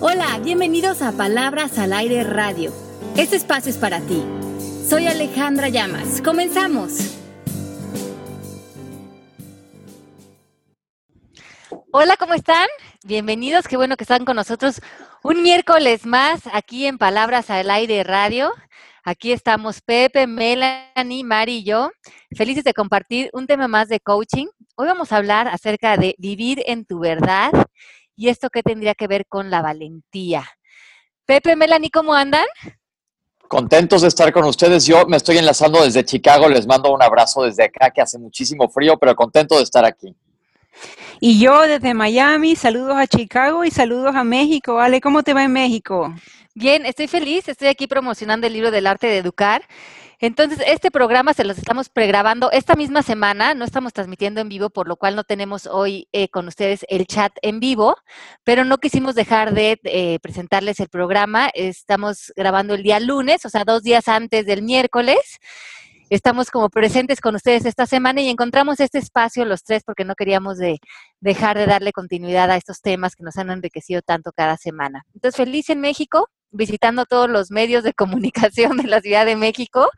Hola, bienvenidos a Palabras al Aire Radio. Este espacio es para ti. Soy Alejandra Llamas. Comenzamos. Hola, ¿cómo están? Bienvenidos, qué bueno que están con nosotros un miércoles más aquí en Palabras al Aire Radio. Aquí estamos Pepe, Melanie, Mari y yo, felices de compartir un tema más de coaching. Hoy vamos a hablar acerca de vivir en tu verdad y esto qué tendría que ver con la valentía. Pepe, Melanie, ¿cómo andan? Contentos de estar con ustedes. Yo me estoy enlazando desde Chicago. Les mando un abrazo desde acá, que hace muchísimo frío, pero contento de estar aquí. Y yo desde Miami, saludos a Chicago y saludos a México. Ale, ¿cómo te va en México? Bien, estoy feliz, estoy aquí promocionando el libro del arte de educar. Entonces, este programa se los estamos pregrabando esta misma semana, no estamos transmitiendo en vivo, por lo cual no tenemos hoy eh, con ustedes el chat en vivo, pero no quisimos dejar de eh, presentarles el programa. Estamos grabando el día lunes, o sea, dos días antes del miércoles. Estamos como presentes con ustedes esta semana y encontramos este espacio los tres porque no queríamos de dejar de darle continuidad a estos temas que nos han enriquecido tanto cada semana. Entonces, feliz en México, visitando todos los medios de comunicación de la Ciudad de México,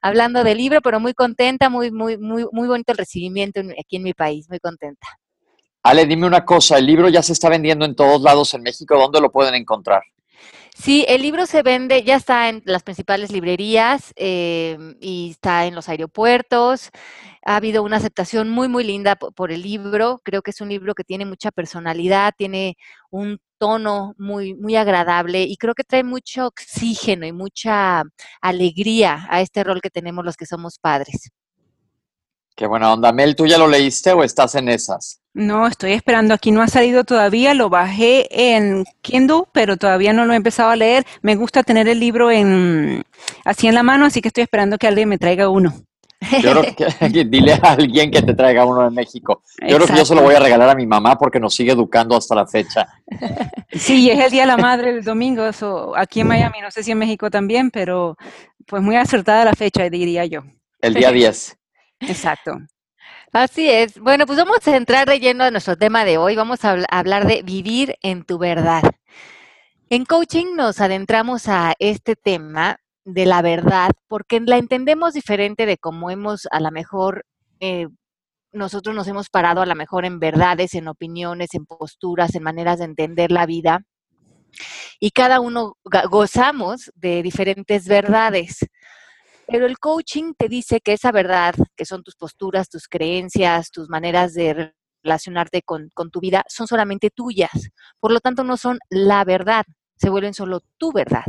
hablando del libro, pero muy contenta, muy, muy, muy, muy bonito el recibimiento aquí en mi país, muy contenta. Ale, dime una cosa, el libro ya se está vendiendo en todos lados en México, ¿dónde lo pueden encontrar? Sí, el libro se vende, ya está en las principales librerías eh, y está en los aeropuertos. Ha habido una aceptación muy, muy linda por, el libro. Creo que es un libro que tiene mucha personalidad, tiene un tono muy, muy agradable y creo que trae mucho oxígeno y mucha alegría a este rol que tenemos los que somos padres. Qué buena onda. Mel, ¿tú ya lo leíste o estás en esas? No, estoy esperando. Aquí no ha salido todavía. Lo bajé en Kindle, pero todavía no lo he empezado a leer. Me gusta tener el libro en así en la mano, así que estoy esperando que alguien me traiga uno. Yo creo que dile a alguien que te traiga uno en México. Yo creo que yo se lo voy a regalar a mi mamá porque nos sigue educando hasta la fecha. Sí, es el Día de la Madre el domingo, eso aquí en Miami, no sé si en México también, pero pues muy acertada la fecha, diría yo. El día 10. Exacto. Así es. Bueno, pues vamos a entrar de lleno a nuestro tema de hoy. Vamos a hablar de vivir en tu verdad. En coaching nos adentramos a este tema de la verdad porque la entendemos diferente de cómo hemos a lo mejor eh, nosotros nos hemos parado a lo mejor en verdades, en opiniones, en posturas, en maneras de entender la vida. Y cada uno gozamos de diferentes verdades. Pero el coaching te dice que esa verdad, que son tus posturas, tus creencias, tus maneras de relacionarte con, tu vida, son solamente tuyas. Por lo tanto, no son la verdad, se vuelven solo tu verdad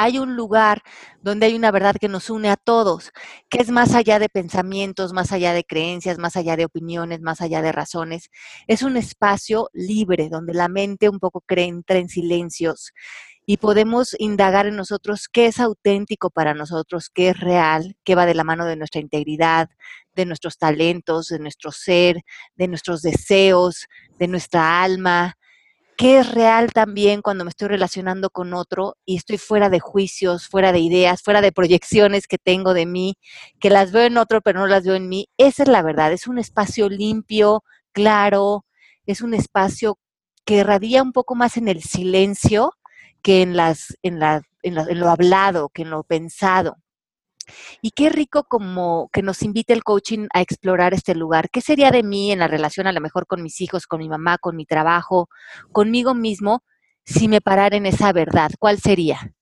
hay un lugar donde hay una verdad que nos une a todos, que es más allá de pensamientos, más allá de creencias, más allá de opiniones, más allá de razones. Es un espacio libre donde la mente un poco entra en silencios y podemos indagar en nosotros qué es auténtico para nosotros, qué es real, qué va de la mano de nuestra integridad, de nuestros talentos, de nuestro ser, de nuestros deseos, de nuestra alma, qué es real también cuando me estoy relacionando con otro y estoy fuera de juicios, fuera de ideas, fuera de proyecciones que tengo de mí, que las veo en otro pero no las veo en mí. Esa es la verdad, es un espacio limpio, claro, es un espacio que radia un poco más en el silencio que en, las, en, la, en, lo hablado, que en lo pensado. Y qué rico como que nos invite el coaching a explorar este lugar. ¿Qué sería de mí en la relación a lo mejor con mis hijos, con mi mamá, con mi trabajo, conmigo mismo, si me parara en esa verdad? ¿Cuál sería?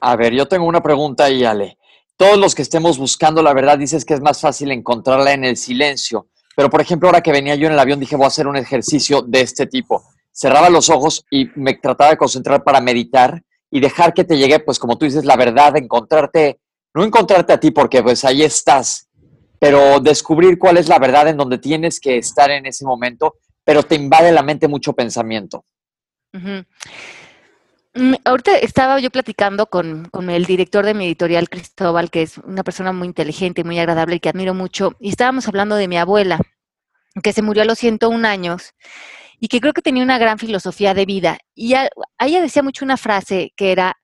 A ver, yo tengo una pregunta ahí, Ale. Todos los que estemos buscando la verdad dices que es más fácil encontrarla en el silencio. Pero, por ejemplo, ahora que venía yo en el avión, dije, voy a hacer un ejercicio de este tipo cerraba los ojos y me trataba de concentrar para meditar y dejar que te llegue, pues como tú dices, la verdad, encontrarte, no encontrarte a ti porque pues ahí estás, pero descubrir cuál es la verdad en donde tienes que estar en ese momento, pero te invade la mente mucho pensamiento. Mm, ahorita estaba yo platicando con, con, el director de mi editorial, Cristóbal, que es una persona muy inteligente muy agradable y que admiro mucho, y estábamos hablando de mi abuela, que se murió a los 101 años y que creo que tenía una gran filosofía de vida. Y ella decía mucho una frase que era,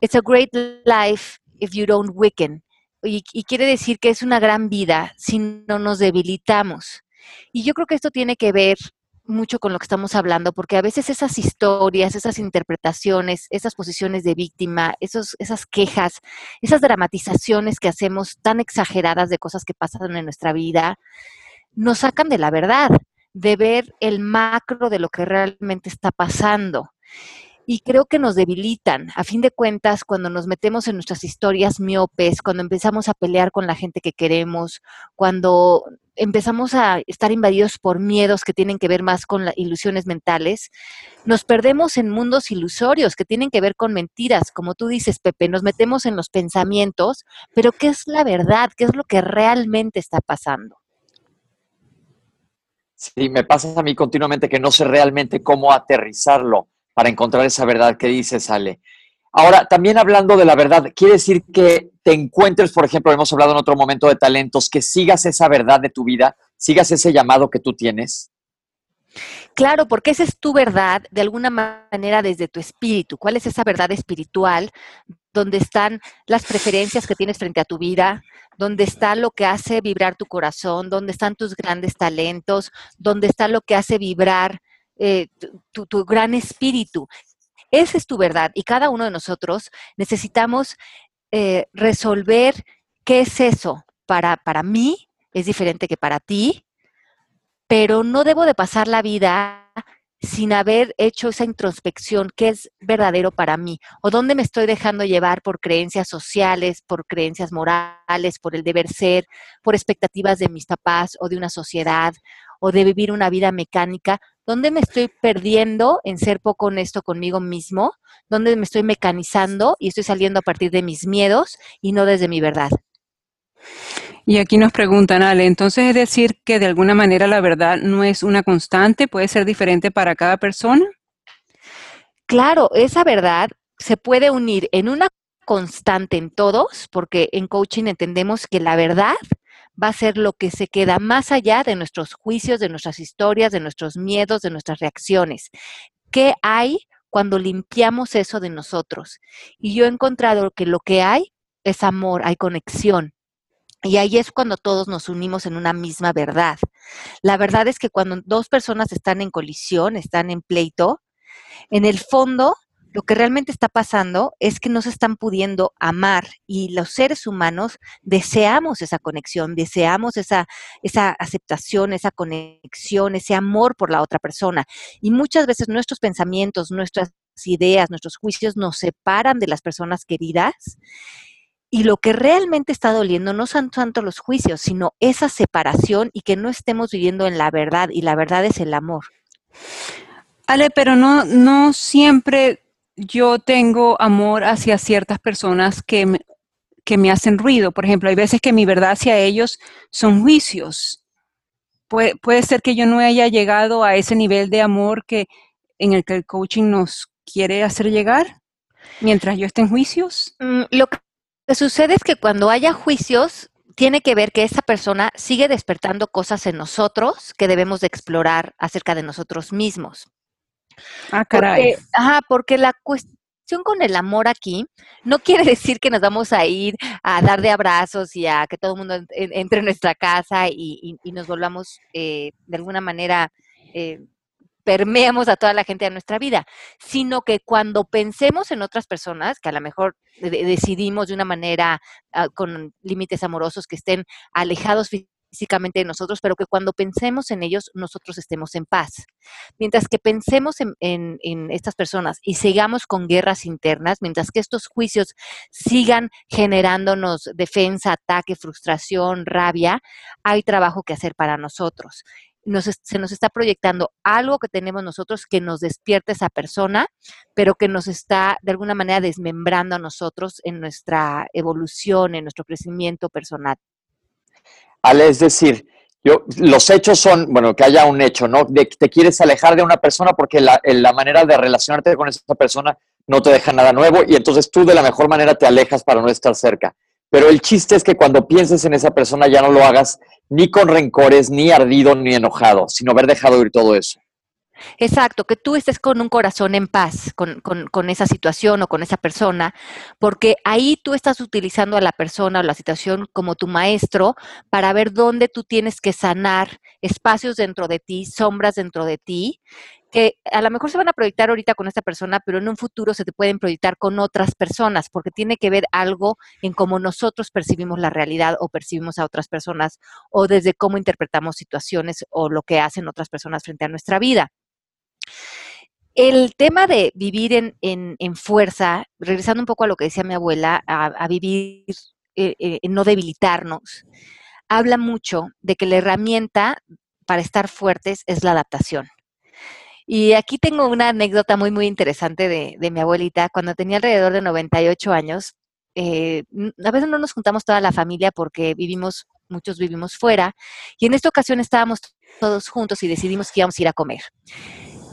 It's a great life if you don't weaken. Y, y, quiere decir que es una gran vida si no nos debilitamos. Y yo creo que esto tiene que ver mucho con lo que estamos hablando, porque a veces esas historias, esas interpretaciones, esas posiciones de víctima, esas quejas, esas dramatizaciones que hacemos tan exageradas de cosas que pasan en nuestra vida, nos sacan de la verdad, de ver el macro de lo que realmente está pasando y creo que nos debilitan. A fin de cuentas, cuando nos metemos en nuestras historias miopes, cuando empezamos a pelear con la gente que queremos, cuando empezamos a estar invadidos por miedos que tienen que ver más con las ilusiones mentales, nos perdemos en mundos ilusorios que tienen que ver con mentiras, como tú dices, Pepe, nos metemos en los pensamientos, pero ¿qué es la verdad? ¿Qué es lo que realmente está pasando? Sí, me pasa a mí continuamente que no sé realmente cómo aterrizarlo para encontrar esa verdad que dice sale. Ahora, también hablando de la verdad, quiere decir que te encuentres, por ejemplo, hemos hablado en otro momento de talentos, que sigas esa verdad de tu vida, sigas ese llamado que tú tienes. Claro, porque esa es tu verdad de alguna manera desde tu espíritu. ¿Cuál es esa verdad espiritual donde están las preferencias que tienes frente a tu vida, donde está lo que hace vibrar tu corazón, donde están tus grandes talentos, donde está lo que hace vibrar eh, tu, gran espíritu. Esa es tu verdad y cada uno de nosotros necesitamos eh, resolver qué es eso. Para, para mí es diferente que para ti, pero no debo de pasar la vida sin haber hecho esa introspección, qué es verdadero para mí, o dónde me estoy dejando llevar por creencias sociales, por creencias morales, por el deber ser, por expectativas de mis papás o de una sociedad, o de vivir una vida mecánica, ¿Dónde me estoy perdiendo en ser poco honesto conmigo mismo? ¿Dónde me estoy mecanizando y estoy saliendo a partir de mis miedos y no desde mi verdad? Y aquí nos preguntan, Ale, entonces es decir que de alguna manera la verdad no es una constante, puede ser diferente para cada persona. Claro, esa verdad se puede unir en una constante en todos, porque en coaching entendemos que la verdad va a ser lo que se queda más allá de nuestros juicios, de nuestras historias, de nuestros miedos, de nuestras reacciones. ¿Qué hay cuando limpiamos eso de nosotros? Y yo he encontrado que lo que hay es amor, hay conexión. Y ahí es cuando todos nos unimos en una misma verdad. La verdad es que cuando dos personas están en colisión, están en pleito, en el fondo lo que realmente está pasando es que no se están pudiendo amar y los seres humanos deseamos esa conexión, deseamos esa, esa aceptación, esa conexión, ese amor por la otra persona. Y muchas veces nuestros pensamientos, nuestras ideas, nuestros juicios nos separan de las personas queridas. Y lo que realmente está doliendo no son tanto los juicios, sino esa separación y que no estemos viviendo en la verdad. Y la verdad es el amor. Ale, pero no, no siempre yo tengo amor hacia ciertas personas que me, que me hacen ruido. Por ejemplo, hay veces que mi verdad hacia ellos son juicios. Puede, puede ser que yo no haya llegado a ese nivel de amor que en el que el coaching nos quiere hacer llegar mientras yo esté en juicios. Mm, lo que sucede es que cuando haya juicios, tiene que ver que esa persona sigue despertando cosas en nosotros que debemos de explorar acerca de nosotros mismos. Ah, caray. Porque, ajá, porque la cuestión con el amor aquí no quiere decir que nos vamos a ir a dar de abrazos y a que todo el mundo entre en nuestra casa y, nos volvamos eh, de alguna manera eh, permeamos a toda la gente de nuestra vida, sino que cuando pensemos en otras personas, que a lo mejor decidimos de una manera ah, con límites amorosos que estén alejados físicamente de nosotros, pero que cuando pensemos en ellos, nosotros estemos en paz. Mientras que pensemos en, estas personas y sigamos con guerras internas, mientras que estos juicios sigan generándonos defensa, ataque, frustración, rabia, hay trabajo que hacer para nosotros. Se nos está proyectando algo que tenemos nosotros que nos despierta esa persona, pero que nos está de alguna manera desmembrando a nosotros en nuestra evolución, en nuestro crecimiento personal. Ale, es decir, yo, los hechos son, bueno, que haya un hecho, ¿no? De te quieres alejar de una persona porque la, la manera de relacionarte con esa persona no te deja nada nuevo y entonces tú de la mejor manera te alejas para no estar cerca. Pero el chiste es que cuando pienses en esa persona ya no lo hagas ni con rencores, ni ardido, ni enojado, sino haber dejado ir todo eso. Exacto, que tú estés con un corazón en paz con, con, con, esa situación o con esa persona, porque ahí tú estás utilizando a la persona o la situación como tu maestro para ver dónde tú tienes que sanar espacios dentro de ti, sombras dentro de ti, que a lo mejor se van a proyectar ahorita con esta persona, pero en un futuro se te pueden proyectar con otras personas, porque tiene que ver algo en cómo nosotros percibimos la realidad o percibimos a otras personas, o desde cómo interpretamos situaciones o lo que hacen otras personas frente a nuestra vida. El tema de vivir en, en, en fuerza, regresando un poco a lo que decía mi abuela, a, vivir, eh, eh, no debilitarnos, habla mucho de que la herramienta para estar fuertes es la adaptación. Y aquí tengo una anécdota muy, muy interesante de, de mi abuelita. Cuando tenía alrededor de 98 años, eh, a veces no nos juntamos toda la familia porque vivimos, muchos vivimos fuera, y en esta ocasión estábamos todos juntos y decidimos que íbamos a ir a comer.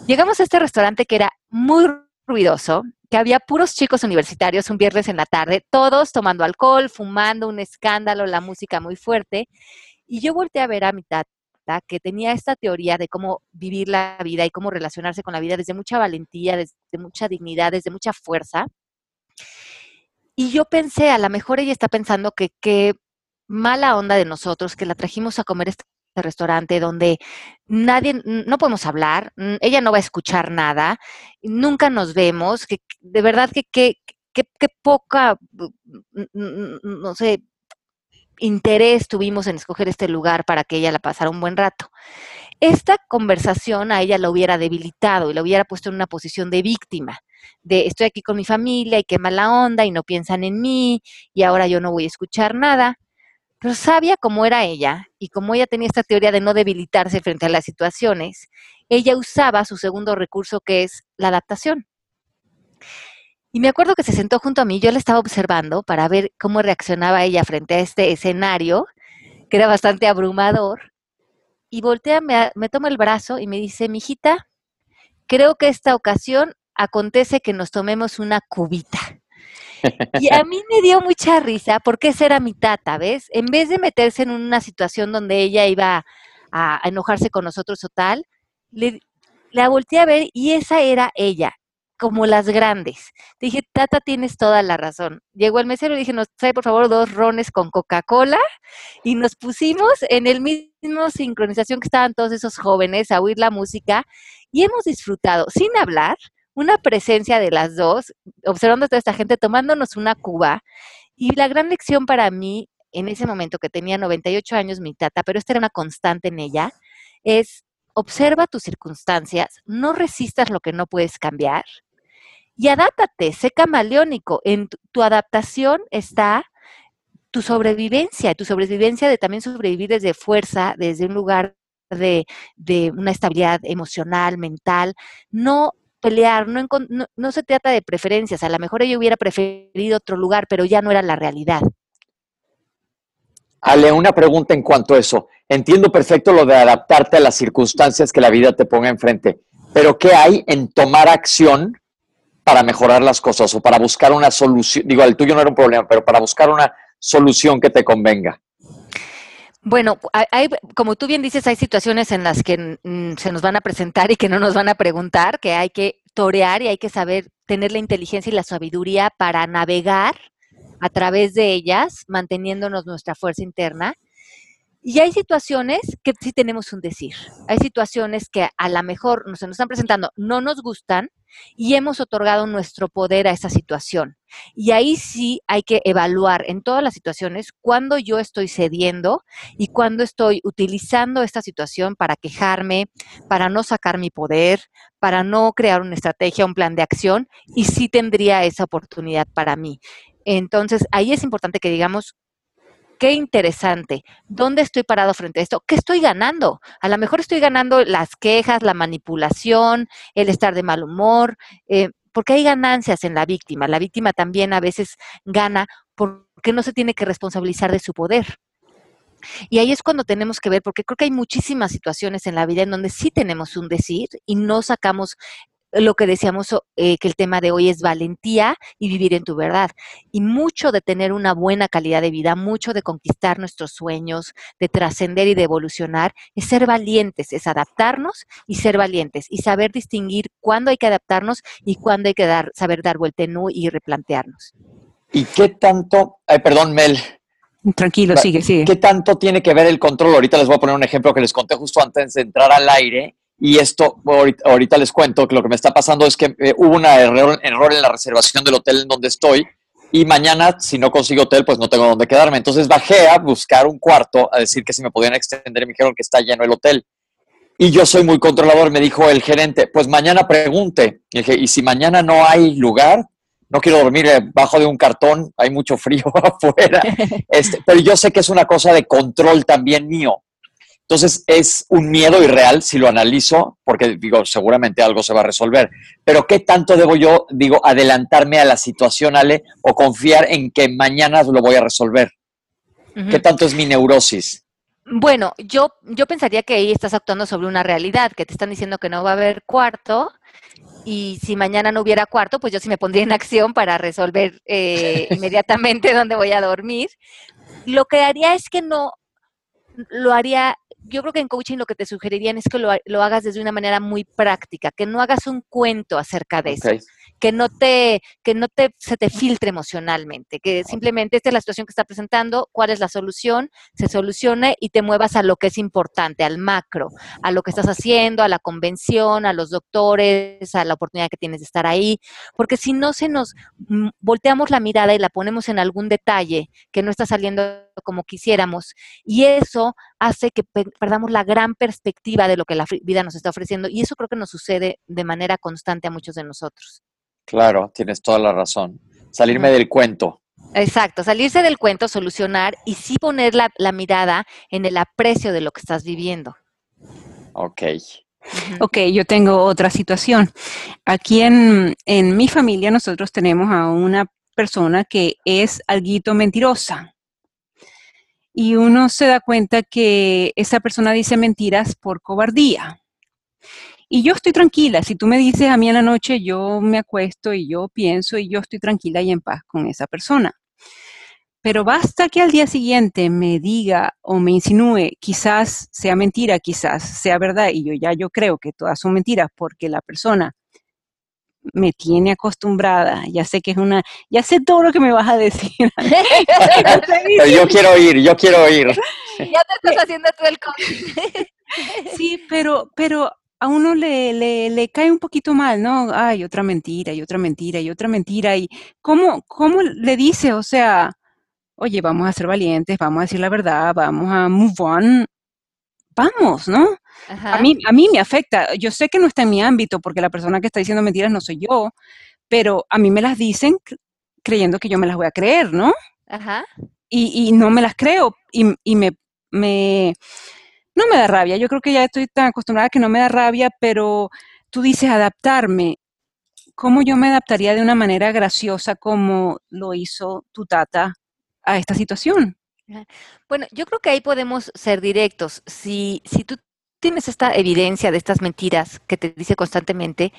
Llegamos a este restaurante que era muy ruidoso, que había puros chicos universitarios un viernes en la tarde, todos tomando alcohol, fumando, un escándalo, la música muy fuerte. Y yo volteé a ver a mi que tenía esta teoría de cómo vivir la vida y cómo relacionarse con la vida desde mucha valentía, desde mucha dignidad, desde mucha fuerza. Y yo pensé, a lo mejor ella está pensando que qué mala onda de nosotros que la trajimos a comer este restaurante donde nadie, no podemos hablar, ella no va a escuchar nada, nunca nos vemos, que de verdad que qué poca, no sé, interés tuvimos en escoger este lugar para que ella la pasara un buen rato. Esta conversación a ella la hubiera debilitado y la hubiera puesto en una posición de víctima, de estoy aquí con mi familia y qué mala onda y no piensan en mí y ahora yo no voy a escuchar nada. Pero sabia como era ella y como ella tenía esta teoría de no debilitarse frente a las situaciones, ella usaba su segundo recurso que es la adaptación. Y me acuerdo que se sentó junto a mí, yo la estaba observando para ver cómo reaccionaba ella frente a este escenario, que era bastante abrumador, y voltea, me, me toma el brazo y me dice, mijita, creo que esta ocasión acontece que nos tomemos una cubita. Y a mí me dio mucha risa porque esa era mi tata, ¿ves? En vez de meterse en una situación donde ella iba a, enojarse con nosotros o tal, le, la volteé a ver y esa era ella como las grandes. Dije, Tata, tienes toda la razón. Llegó el mesero y dije, nos trae por favor dos rones con Coca-Cola y nos pusimos en el mismo sincronización que estaban todos esos jóvenes a oír la música y hemos disfrutado, sin hablar, una presencia de las dos, observando a toda esta gente, tomándonos una cuba. Y la gran lección para mí, en ese momento que tenía 98 años mi tata, pero esta era una constante en ella, es observa tus circunstancias, no resistas lo que no puedes cambiar y adáptate, sé camaleónico. En tu, adaptación está tu sobrevivencia, tu sobrevivencia de también sobrevivir desde fuerza, desde un lugar de, de una estabilidad emocional, mental, no pelear, no, no, no, se trata de preferencias, a lo mejor ella hubiera preferido otro lugar, pero ya no era la realidad. Ale, una pregunta en cuanto a eso. Entiendo perfecto lo de adaptarte a las circunstancias que la vida te ponga enfrente, pero ¿qué hay en tomar acción para mejorar las cosas o para buscar una solución? Digo, el tuyo no era un problema, pero para buscar una solución que te convenga. Bueno, hay, como tú bien dices, hay situaciones en las que se nos van a presentar y que no nos van a preguntar, que hay que torear y hay que saber tener la inteligencia y la sabiduría para navegar a través de ellas, manteniéndonos nuestra fuerza interna y hay situaciones que sí tenemos un decir. Hay situaciones que a lo mejor se nos están presentando, no nos gustan y hemos otorgado nuestro poder a esa situación. Y ahí sí hay que evaluar en todas las situaciones cuándo yo estoy cediendo y cuándo estoy utilizando esta situación para quejarme, para no sacar mi poder, para no crear una estrategia, un plan de acción y sí tendría esa oportunidad para mí. Entonces, ahí es importante que digamos qué interesante, ¿dónde estoy parado frente a esto? ¿Qué estoy ganando? A lo mejor estoy ganando las quejas, la manipulación, el estar de mal humor, eh, porque hay ganancias en la víctima. La víctima también a veces gana porque no se tiene que responsabilizar de su poder. Y ahí es cuando tenemos que ver, porque creo que hay muchísimas situaciones en la vida en donde sí tenemos un decir y no sacamos lo que decíamos eh, que el tema de hoy es valentía y vivir en tu verdad. Y mucho de tener una buena calidad de vida, mucho de conquistar nuestros sueños, de trascender y de evolucionar, es ser valientes, es adaptarnos y ser valientes y saber distinguir cuándo hay que adaptarnos y cuándo hay que dar, saber dar vuelta en U y replantearnos. ¿Y qué tanto, perdón Mel, Tranquilo, sigue, sigue. ¿Qué tanto tiene que ver el control? Ahorita les voy a poner un ejemplo que les conté justo antes de entrar al aire. Y esto, ahorita, les cuento que lo que me está pasando es que eh, hubo un error, error en la reservación del hotel en donde estoy. Y mañana, si no consigo hotel, pues no tengo dónde quedarme. Entonces bajé a buscar un cuarto, a decir que si me podían extender. Me dijeron que está lleno el hotel. Y yo soy muy controlador. Me dijo el gerente, pues mañana pregunte. Y dije, ¿y si mañana no hay lugar? no quiero dormir bajo de un cartón, hay mucho frío afuera, este, pero yo sé que es una cosa de control también mío. Entonces es un miedo irreal si lo analizo, porque digo, seguramente algo se va a resolver. Pero ¿qué tanto debo yo, digo, adelantarme a la situación, Ale, o confiar en que mañana lo voy a resolver? ¿Qué tanto es mi neurosis? Bueno, yo, yo pensaría que ahí estás actuando sobre una realidad, que te están diciendo que no va a haber cuarto y si mañana no hubiera cuarto, pues yo sí me pondría en acción para resolver eh, inmediatamente dónde voy a dormir. Lo que haría es que no, lo haría, yo creo que en coaching lo que te sugerirían es que lo, hagas desde una manera muy práctica, que no hagas un cuento acerca de eso que no te, que no te, se te filtre emocionalmente, que simplemente esta es la situación que está presentando, cuál es la solución, se solucione y te muevas a lo que es importante, al macro, a lo que estás haciendo, a la convención, a los doctores, a la oportunidad que tienes de estar ahí, porque si no se nos mm, volteamos la mirada y la ponemos en algún detalle que no está saliendo como quisiéramos, y eso hace que perdamos la gran perspectiva de lo que la vida nos está ofreciendo, y eso creo que nos sucede de manera constante a muchos de nosotros. Claro, tienes toda la razón. Salirme del cuento. Exacto, salirse del cuento, solucionar y sí poner la, mirada en el aprecio de lo que estás viviendo. Ok. Ok, yo tengo otra situación. Aquí en, en mi familia nosotros tenemos a una persona que es alguito mentirosa. Y uno se da cuenta que esa persona dice mentiras por cobardía. Y yo estoy tranquila. Si tú me dices a mí en la noche, yo me acuesto y yo pienso y yo estoy tranquila y en paz con esa persona. Pero basta que al día siguiente me diga o me insinúe, quizás sea mentira, quizás sea verdad, y yo ya yo creo que todas son mentiras porque la persona me tiene acostumbrada, ya sé que es una, ya sé todo lo que me vas a decir. pero yo quiero oír, yo quiero oír. Ya te estás haciendo tú el coaching. Sí, pero, pero a uno le, le, cae un poquito mal, ¿no? Ay, otra mentira y otra mentira y otra mentira. ¿Y cómo, cómo le dice? O sea, oye, vamos a ser valientes, vamos a decir la verdad, vamos a move on. Vamos, ¿no? A mí, a mí me afecta. Yo sé que no está en mi ámbito porque la persona que está diciendo mentiras no soy yo, pero a mí me las dicen creyendo que yo me las voy a creer, ¿no? Ajá. Y, y no me las creo y, y me, me no me da rabia, yo creo que ya estoy tan acostumbrada que no me da rabia, pero tú dices adaptarme. ¿Cómo yo me adaptaría de una manera graciosa como lo hizo tu tata a esta situación? Bueno, yo creo que ahí podemos ser directos. Si, si tú tienes esta evidencia de estas mentiras que te dice constantemente,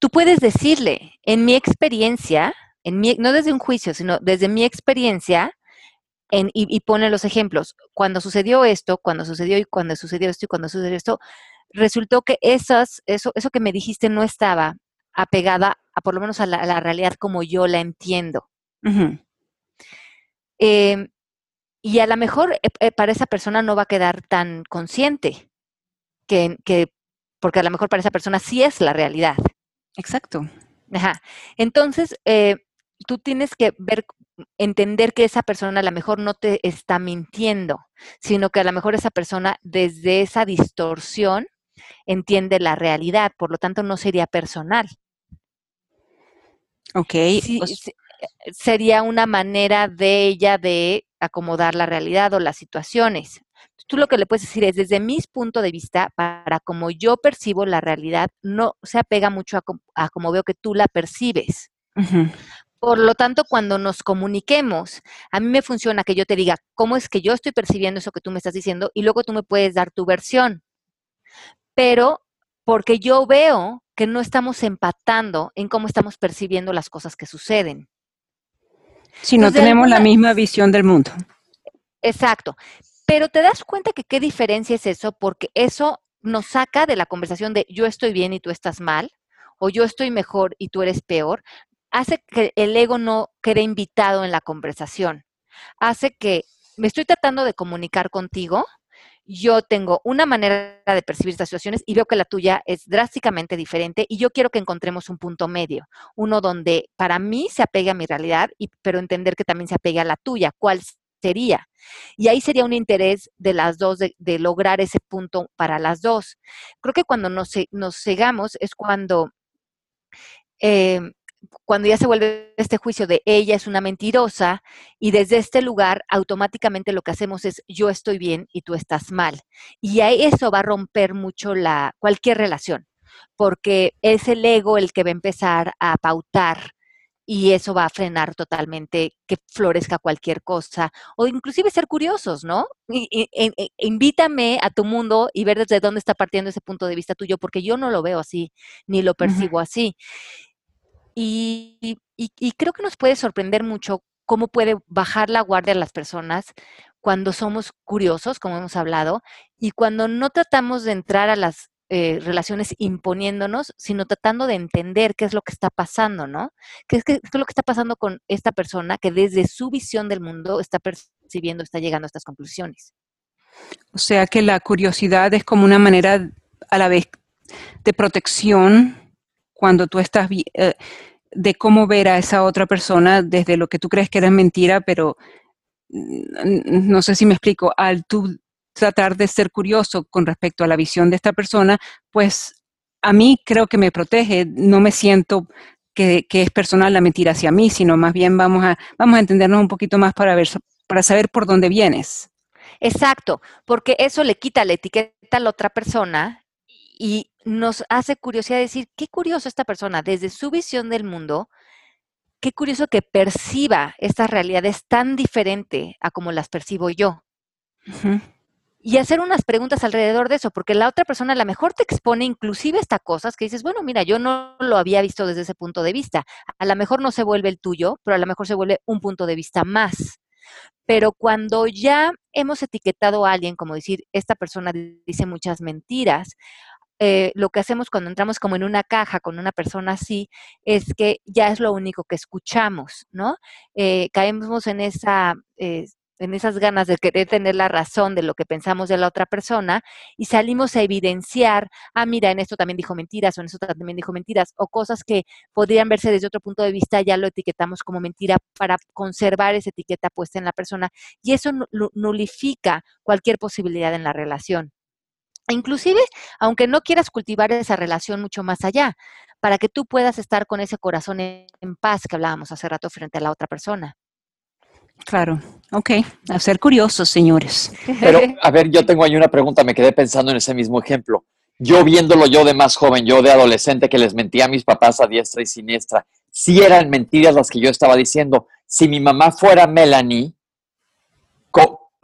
tú puedes decirle, en mi experiencia, en mi, no desde un juicio, sino desde mi experiencia, y, pone los ejemplos. Cuando sucedió esto, cuando sucedió y cuando sucedió esto y cuando sucedió esto, resultó que esas, eso, eso que me dijiste no estaba apegada a por lo menos a la, realidad como yo la entiendo. Em, y a lo mejor eh, eh, para esa persona no va a quedar tan consciente, que, que, porque a lo mejor para esa persona sí es la realidad. Exacto. Ajá. Entonces, eh, tú tienes que ver, entender que esa persona a lo mejor no te está mintiendo, sino que a lo mejor esa persona desde esa distorsión entiende la realidad, por lo tanto no sería personal. Ok. sería una manera de ella de acomodar la realidad o las situaciones. Tú lo que le puedes decir es, desde mi punto de vista, para como yo percibo la realidad, no se apega mucho a, como veo que tú la percibes. Por lo tanto, cuando nos comuniquemos, a mí me funciona que yo te diga cómo es que yo estoy percibiendo eso que tú me estás diciendo y luego tú me puedes dar tu versión. Pero porque yo veo que no estamos empatando en cómo estamos percibiendo las cosas que suceden. Si no tenemos la misma visión del mundo. Exacto. Pero te das cuenta que qué diferencia es eso, porque eso nos saca de la conversación de yo estoy bien y tú estás mal, o yo estoy mejor y tú eres peor, hace que el ego no quede invitado en la conversación. Hace que me estoy tratando de comunicar contigo, yo tengo una manera de percibir estas situaciones y veo que la tuya es drásticamente diferente y yo quiero que encontremos un punto medio, uno donde para mí se apegue a mi realidad, y, pero entender que también se apegue a la tuya. ¿Cuál sería? Y ahí sería un interés de las dos, de, lograr ese punto para las dos. Creo que cuando nos, nos cegamos es cuando eh, cuando ya se vuelve este juicio de ella es una mentirosa y desde este lugar automáticamente lo que hacemos es yo estoy bien y tú estás mal. Y eso va a romper mucho la cualquier relación, porque es el ego el que va a empezar a pautar y eso va a frenar totalmente que florezca cualquier cosa o inclusive ser curiosos, ¿no? invítame a tu mundo y ver desde dónde está partiendo ese punto de vista tuyo, porque yo no lo veo así, ni lo percibo así. Y, creo que nos puede sorprender mucho cómo puede bajar la guardia a las personas cuando somos curiosos, como hemos hablado, y cuando no tratamos de entrar a las eh, relaciones imponiéndonos, sino tratando de entender qué es lo que está pasando, ¿no? ¿Qué es, qué es lo que está pasando con esta persona que desde su visión del mundo está percibiendo, está llegando a estas conclusiones? O sea que la curiosidad es como una manera a la vez de protección cuando tú estás eh, de cómo ver a esa otra persona desde lo que tú crees que era mentira, pero mm, no sé si me explico, al tú tratar de ser curioso con respecto a la visión de esta persona, pues a mí creo que me protege, no me siento que, es personal la mentira hacia mí, sino más bien vamos a, vamos a entendernos un poquito más para, ver, para saber por dónde vienes. Exacto, porque eso le quita la etiqueta a la otra persona y nos hace curiosidad decir, qué curioso esta persona, desde su visión del mundo, qué curioso que perciba estas realidades tan diferente a como las percibo yo. Y hacer unas preguntas alrededor de eso, porque la otra persona a lo mejor te expone inclusive estas cosas que dices, bueno, mira, yo no lo había visto desde ese punto de vista. A lo mejor no se vuelve el tuyo, pero a lo mejor se vuelve un punto de vista más. Pero cuando ya hemos etiquetado a alguien, como decir, esta persona dice muchas mentiras, eh, lo que hacemos cuando entramos como en una caja con una persona así es que ya es lo único que escuchamos, ¿no? Eh, caemos en esa... Eh, en esas ganas de querer tener la razón de lo que pensamos de la otra persona y salimos a evidenciar, ah, mira, en esto también dijo mentiras o en eso también dijo mentiras o cosas que podrían verse desde otro punto de vista, ya lo etiquetamos como mentira para conservar esa etiqueta puesta en la persona y eso nulifica cualquier posibilidad en la relación. Inclusive, aunque no quieras cultivar esa relación mucho más allá, para que tú puedas estar con ese corazón en, paz que hablábamos hace rato frente a la otra persona. Claro, ok, a ser curiosos, señores. Pero, a ver, yo tengo ahí una pregunta, me quedé pensando en ese mismo ejemplo. Yo viéndolo yo de más joven, yo de adolescente que les mentía a mis papás a diestra y siniestra, si eran mentiras las que yo estaba diciendo. Si mi mamá fuera Melanie,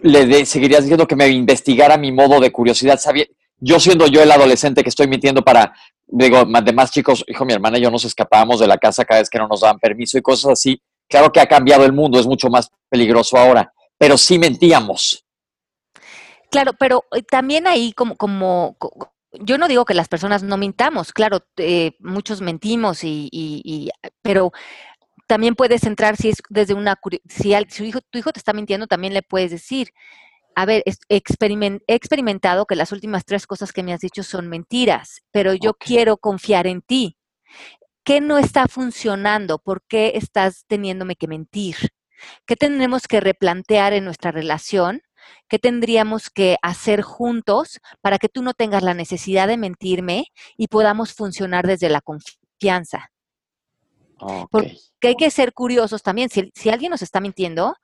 le seguirías diciendo que me investigara mi modo de curiosidad. Sabía, yo siendo yo el adolescente que estoy mintiendo para, digo, de más chicos, hijo, mi hermana y yo nos escapábamos de la casa cada vez que no nos daban permiso y cosas así. Claro que ha cambiado el mundo, es mucho más peligroso ahora, pero sí mentíamos. Claro, pero eh, también ahí como, como yo no digo que las personas no mintamos, claro, eh, muchos mentimos y, y, pero también puedes entrar si es desde una si tu hijo, tu hijo te está mintiendo, también le puedes decir, a ver, he experimentado que las últimas tres cosas que me has dicho son mentiras, pero yo quiero confiar en ti. ¿Qué no está funcionando? ¿Por qué estás teniéndome que mentir? ¿Qué tenemos que replantear en nuestra relación? ¿Qué tendríamos que hacer juntos para que tú no tengas la necesidad de mentirme y podamos funcionar desde la confianza? Porque hay que ser curiosos también. Si, alguien nos está mintiendo,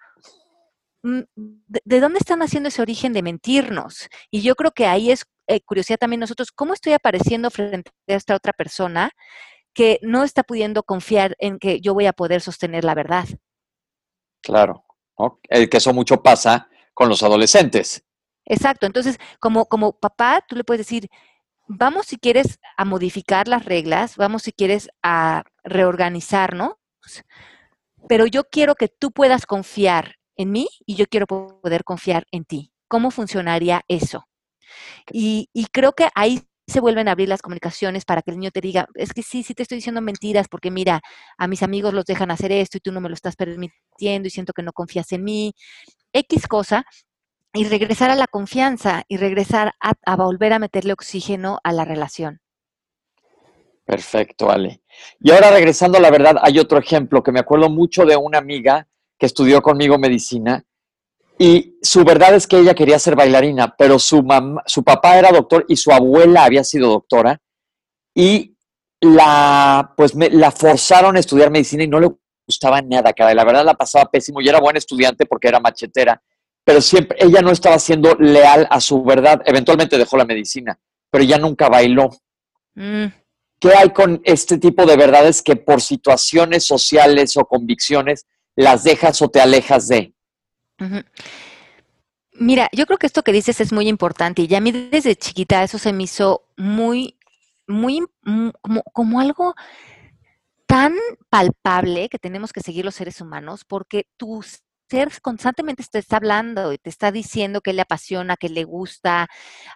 mm, ¿de, dónde están haciendo ese origen de mentirnos? Y yo creo que ahí es eh, curiosidad también nosotros, ¿cómo estoy apareciendo frente a esta otra persona que no está pudiendo confiar en que yo voy a poder sostener la verdad? Claro, el que eso mucho pasa con los adolescentes. Exacto, entonces como, como papá, tú le puedes decir, vamos si quieres a modificar las reglas, vamos si quieres a reorganizarnos, pero yo quiero que tú puedas confiar en mí y yo quiero poder confiar en ti. ¿Cómo funcionaría eso? Y, creo que ahí se vuelven a abrir las comunicaciones para que el niño te diga, es que sí, sí te estoy diciendo mentiras porque mira, a mis amigos los dejan hacer esto y tú no me lo estás permitiendo y siento que no confías en mí. X cosa, y regresar a la confianza y regresar a, volver a meterle oxígeno a la relación. Perfecto, Ale. Y ahora regresando a la verdad, hay otro ejemplo que me acuerdo mucho de una amiga que estudió conmigo medicina y su verdad es que ella quería ser bailarina, pero su, mamá, su papá era doctor y su abuela había sido doctora y la, pues la forzaron a estudiar medicina y no le gustaba nada, cara. la verdad la pasaba pésimo y era buena estudiante porque era machetera, pero siempre ella no estaba siendo leal a su verdad. Eventualmente dejó la medicina, pero ya nunca bailó. Mm. ¿Qué hay con este tipo de verdades que por situaciones sociales o convicciones las dejas o te alejas de? Mira, yo creo que esto que dices es muy importante y a mí desde chiquita eso se me hizo muy, muy, mm, como, como algo tan palpable que tenemos que seguir los seres humanos porque tu ser constantemente te está hablando y te está diciendo que le apasiona, que le gusta.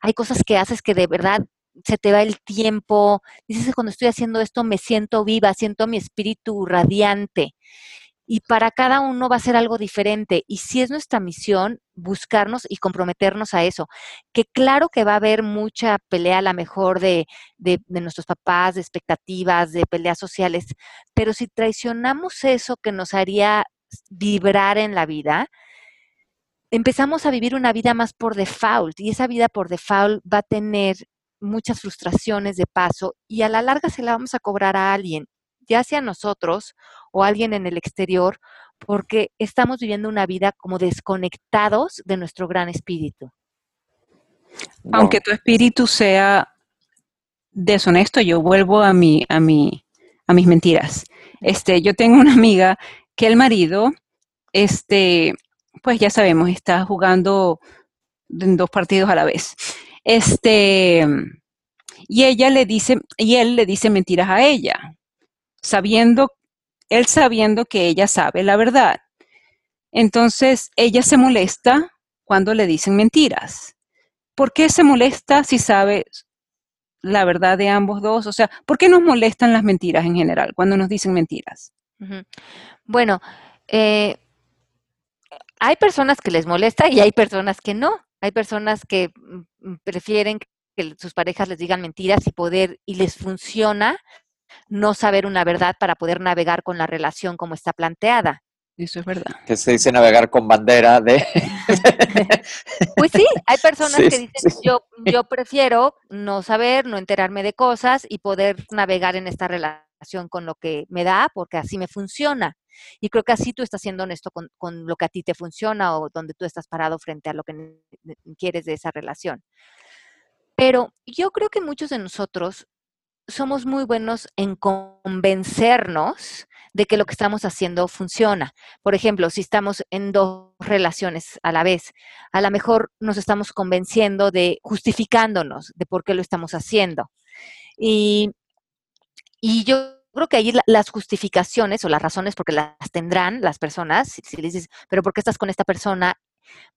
Hay cosas que haces que de verdad se te va el tiempo. Dices, cuando estoy haciendo esto me siento viva, siento mi espíritu radiante y para cada uno va a ser algo diferente. Y si es nuestra misión, buscarnos y comprometernos a eso. Que claro que va a haber mucha pelea a la mejor de, de, nuestros papás, de expectativas, de peleas sociales, pero si traicionamos eso que nos haría vibrar en la vida, empezamos a vivir una vida más por default y esa vida por default va a tener muchas frustraciones de paso y a la larga se la vamos a cobrar a alguien ya sea nosotros o alguien en el exterior, porque estamos viviendo una vida como desconectados de nuestro gran espíritu. Aunque tu espíritu sea deshonesto, yo vuelvo a mi, a mi, a mis mentiras. Este, yo tengo una amiga que el marido, este, pues ya sabemos, está jugando en dos partidos a la vez. Este, y ella le dice, y él le dice mentiras a ella sabiendo, él sabiendo que ella sabe la verdad. Entonces, ella se molesta cuando le dicen mentiras. ¿Por qué se molesta si sabe la verdad de ambos dos? O sea, ¿por qué nos molestan las mentiras en general cuando nos dicen mentiras? Bueno, eh, hay personas que les molesta y hay personas que no. Hay personas que mm, prefieren que sus parejas les digan mentiras y poder y les funciona no saber una verdad para poder navegar con la relación como está planteada. Eso es verdad. Que se dice navegar con bandera de... pues sí, hay personas que dicen, yo, yo prefiero no saber, no enterarme de cosas y poder navegar en esta relación con lo que me da, porque así me funciona. Y creo que así tú estás siendo honesto con, con lo que a ti te funciona o donde tú estás parado frente a lo que quieres de esa relación. Pero yo creo que muchos de nosotros somos muy buenos en convencernos de que lo que estamos haciendo funciona. Por ejemplo, si estamos en dos relaciones a la vez, a lo mejor nos estamos convenciendo de justificándonos de por qué lo estamos haciendo. Y, yo creo que ahí las justificaciones o las razones, porque las tendrán las personas, si, si dices, pero ¿por qué estás con esta persona?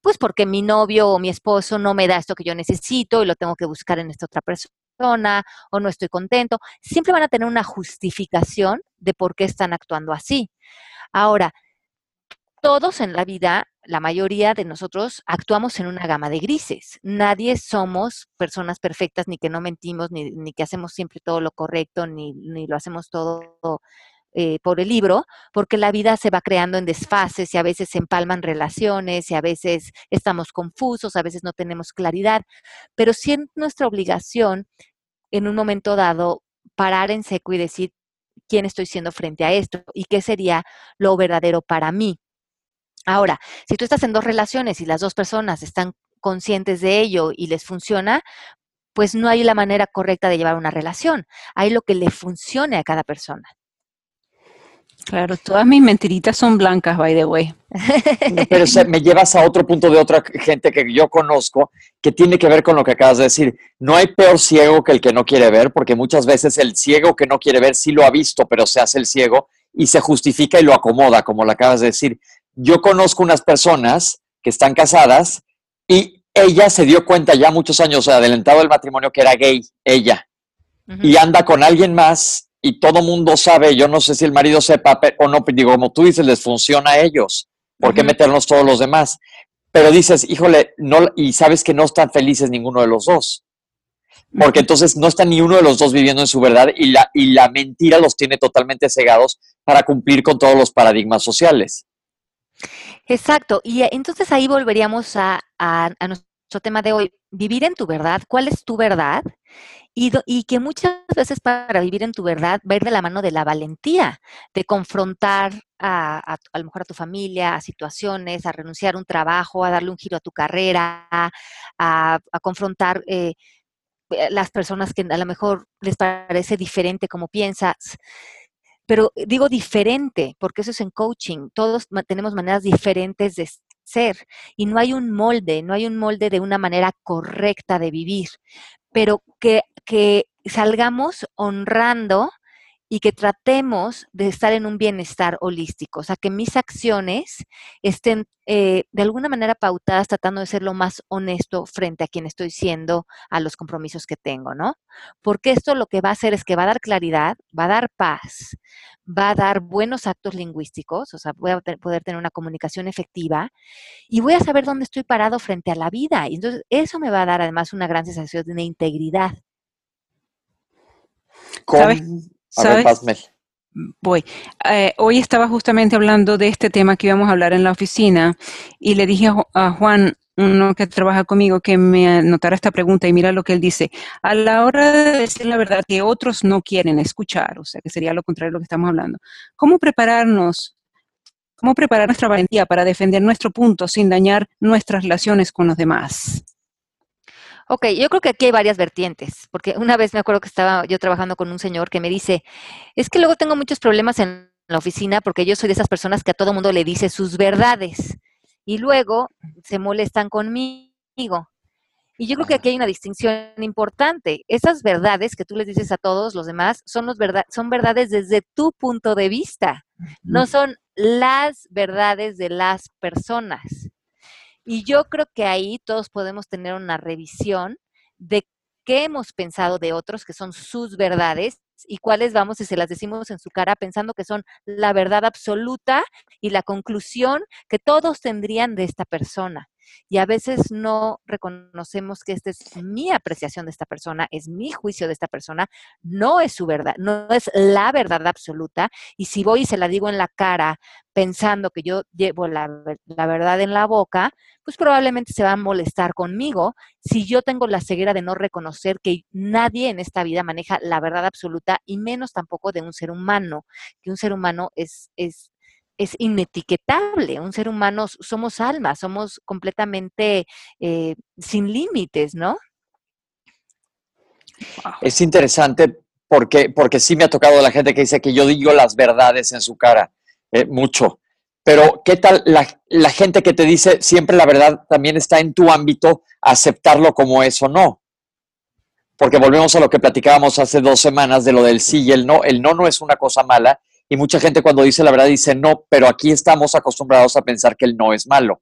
Pues porque mi novio o mi esposo no me da esto que yo necesito y lo tengo que buscar en esta otra persona o no estoy contento, siempre van a tener una justificación de por qué están actuando así. Ahora, todos en la vida, la mayoría de nosotros actuamos en una gama de grises. Nadie somos personas perfectas, ni que no mentimos, ni, que hacemos siempre todo lo correcto, ni, ni lo hacemos todo eh, por el libro, porque la vida se va creando en desfases y a veces se empalman relaciones y a veces estamos confusos, a veces no tenemos claridad, pero sí es nuestra obligación en un momento dado parar en seco y decir quién estoy siendo frente a esto y qué sería lo verdadero para mí. Ahora, si tú estás en dos relaciones y las dos personas están conscientes de ello y les funciona, pues no hay la manera correcta de llevar una relación. Hay lo que le funcione a cada persona. Claro, todas mis mentiritas son blancas, by the way. Pero me llevas a otro punto de otra gente que yo conozco que tiene que ver con lo que acabas de decir. No hay peor ciego que el que no quiere ver, porque muchas veces el ciego que no quiere ver sí lo ha visto, pero se hace el ciego y se justifica y lo acomoda, como lo acabas de decir. Yo conozco unas personas que están casadas y ella se dio cuenta ya muchos años adelantado el matrimonio que era gay, ella, y anda con alguien más y todo mundo sabe, yo no sé si el marido sepa o no, digo, como tú dices, les funciona a ellos, ¿por qué meternos todos los demás? Pero dices, híjole, no, y sabes que no están felices ninguno de los dos. Porque entonces no está ni uno de los dos viviendo en su verdad y la, y la mentira los tiene totalmente cegados para cumplir con todos los paradigmas sociales. Exacto. Y eh, entonces ahí volveríamos a, a, a nuestro tema de hoy. Vivir en tu verdad. ¿Cuál es tu verdad? Y, que muchas veces para vivir en tu verdad va a ir de la mano de la valentía, de confrontar a, a, lo mejor a tu familia, a situaciones, a renunciar a un trabajo, a darle un giro a tu carrera, a, confrontar eh, eh, las personas que a lo mejor les parece diferente como piensas. Pero digo diferente, porque eso es en coaching. Todos tenemos maneras diferentes de ser y no hay un molde, no hay un molde de una manera correcta de vivir pero que, que salgamos honrando y que tratemos de estar en un bienestar holístico, o sea, que mis acciones estén eh, de alguna manera pautadas tratando de ser lo más honesto frente a quien estoy siendo, a los compromisos que tengo, ¿no? Porque esto lo que va a hacer es que va a dar claridad, va a dar paz, va a dar buenos actos lingüísticos, o sea, voy a poder tener una comunicación efectiva y voy a saber dónde estoy parado frente a la vida. Y entonces eso me va a dar además una gran sensación de integridad. ¿Sabes? Voy. Eh, hoy estaba justamente hablando de este tema que íbamos a hablar en la oficina y le dije a Juan, uno que trabaja conmigo, que me anotara esta pregunta y mira lo que él dice. A la hora de decir la verdad que otros no quieren escuchar, o sea, que sería lo contrario de lo que estamos hablando, ¿cómo prepararnos? ¿Cómo preparar nuestra valentía para defender nuestro punto sin dañar nuestras relaciones con los demás? Ok, yo creo que aquí hay varias vertientes, porque una vez me acuerdo que estaba yo trabajando con un señor que me dice, es que luego tengo muchos problemas en la oficina porque yo soy de esas personas que a todo mundo le dice sus verdades y luego se molestan conmigo. Y yo creo que aquí hay una distinción importante. Esas verdades que tú les dices a todos los demás son, los verdad son verdades desde tu punto de vista, no son las verdades de las personas. Y yo creo que ahí todos podemos tener una revisión de qué hemos pensado de otros que son sus verdades y cuáles vamos y se las decimos en su cara pensando que son la verdad absoluta y la conclusión que todos tendrían de esta persona y a veces no reconocemos que esta es mi apreciación de esta persona, es mi juicio de esta persona, no es su verdad, no es la verdad absoluta. Y si voy y se la digo en la cara pensando que yo llevo la, la verdad en la boca, pues probablemente se va a molestar conmigo si yo tengo la ceguera de no reconocer que nadie en esta vida maneja la verdad absoluta y menos tampoco de un ser humano, que un ser humano es, es es inetiquetable. Un ser humano, somos almas, somos completamente eh, sin límites, ¿no? Es interesante porque, porque sí me ha tocado la gente que dice que yo digo las verdades en su cara, eh, mucho. Pero, ¿qué tal la, la, gente que te dice siempre la verdad también está en tu ámbito, aceptarlo como es o no? Porque volvemos a lo que platicábamos hace dos semanas de lo del sí y el no. El no no es una cosa mala y mucha gente cuando dice la verdad dice no, pero aquí estamos acostumbrados a pensar que el no es malo.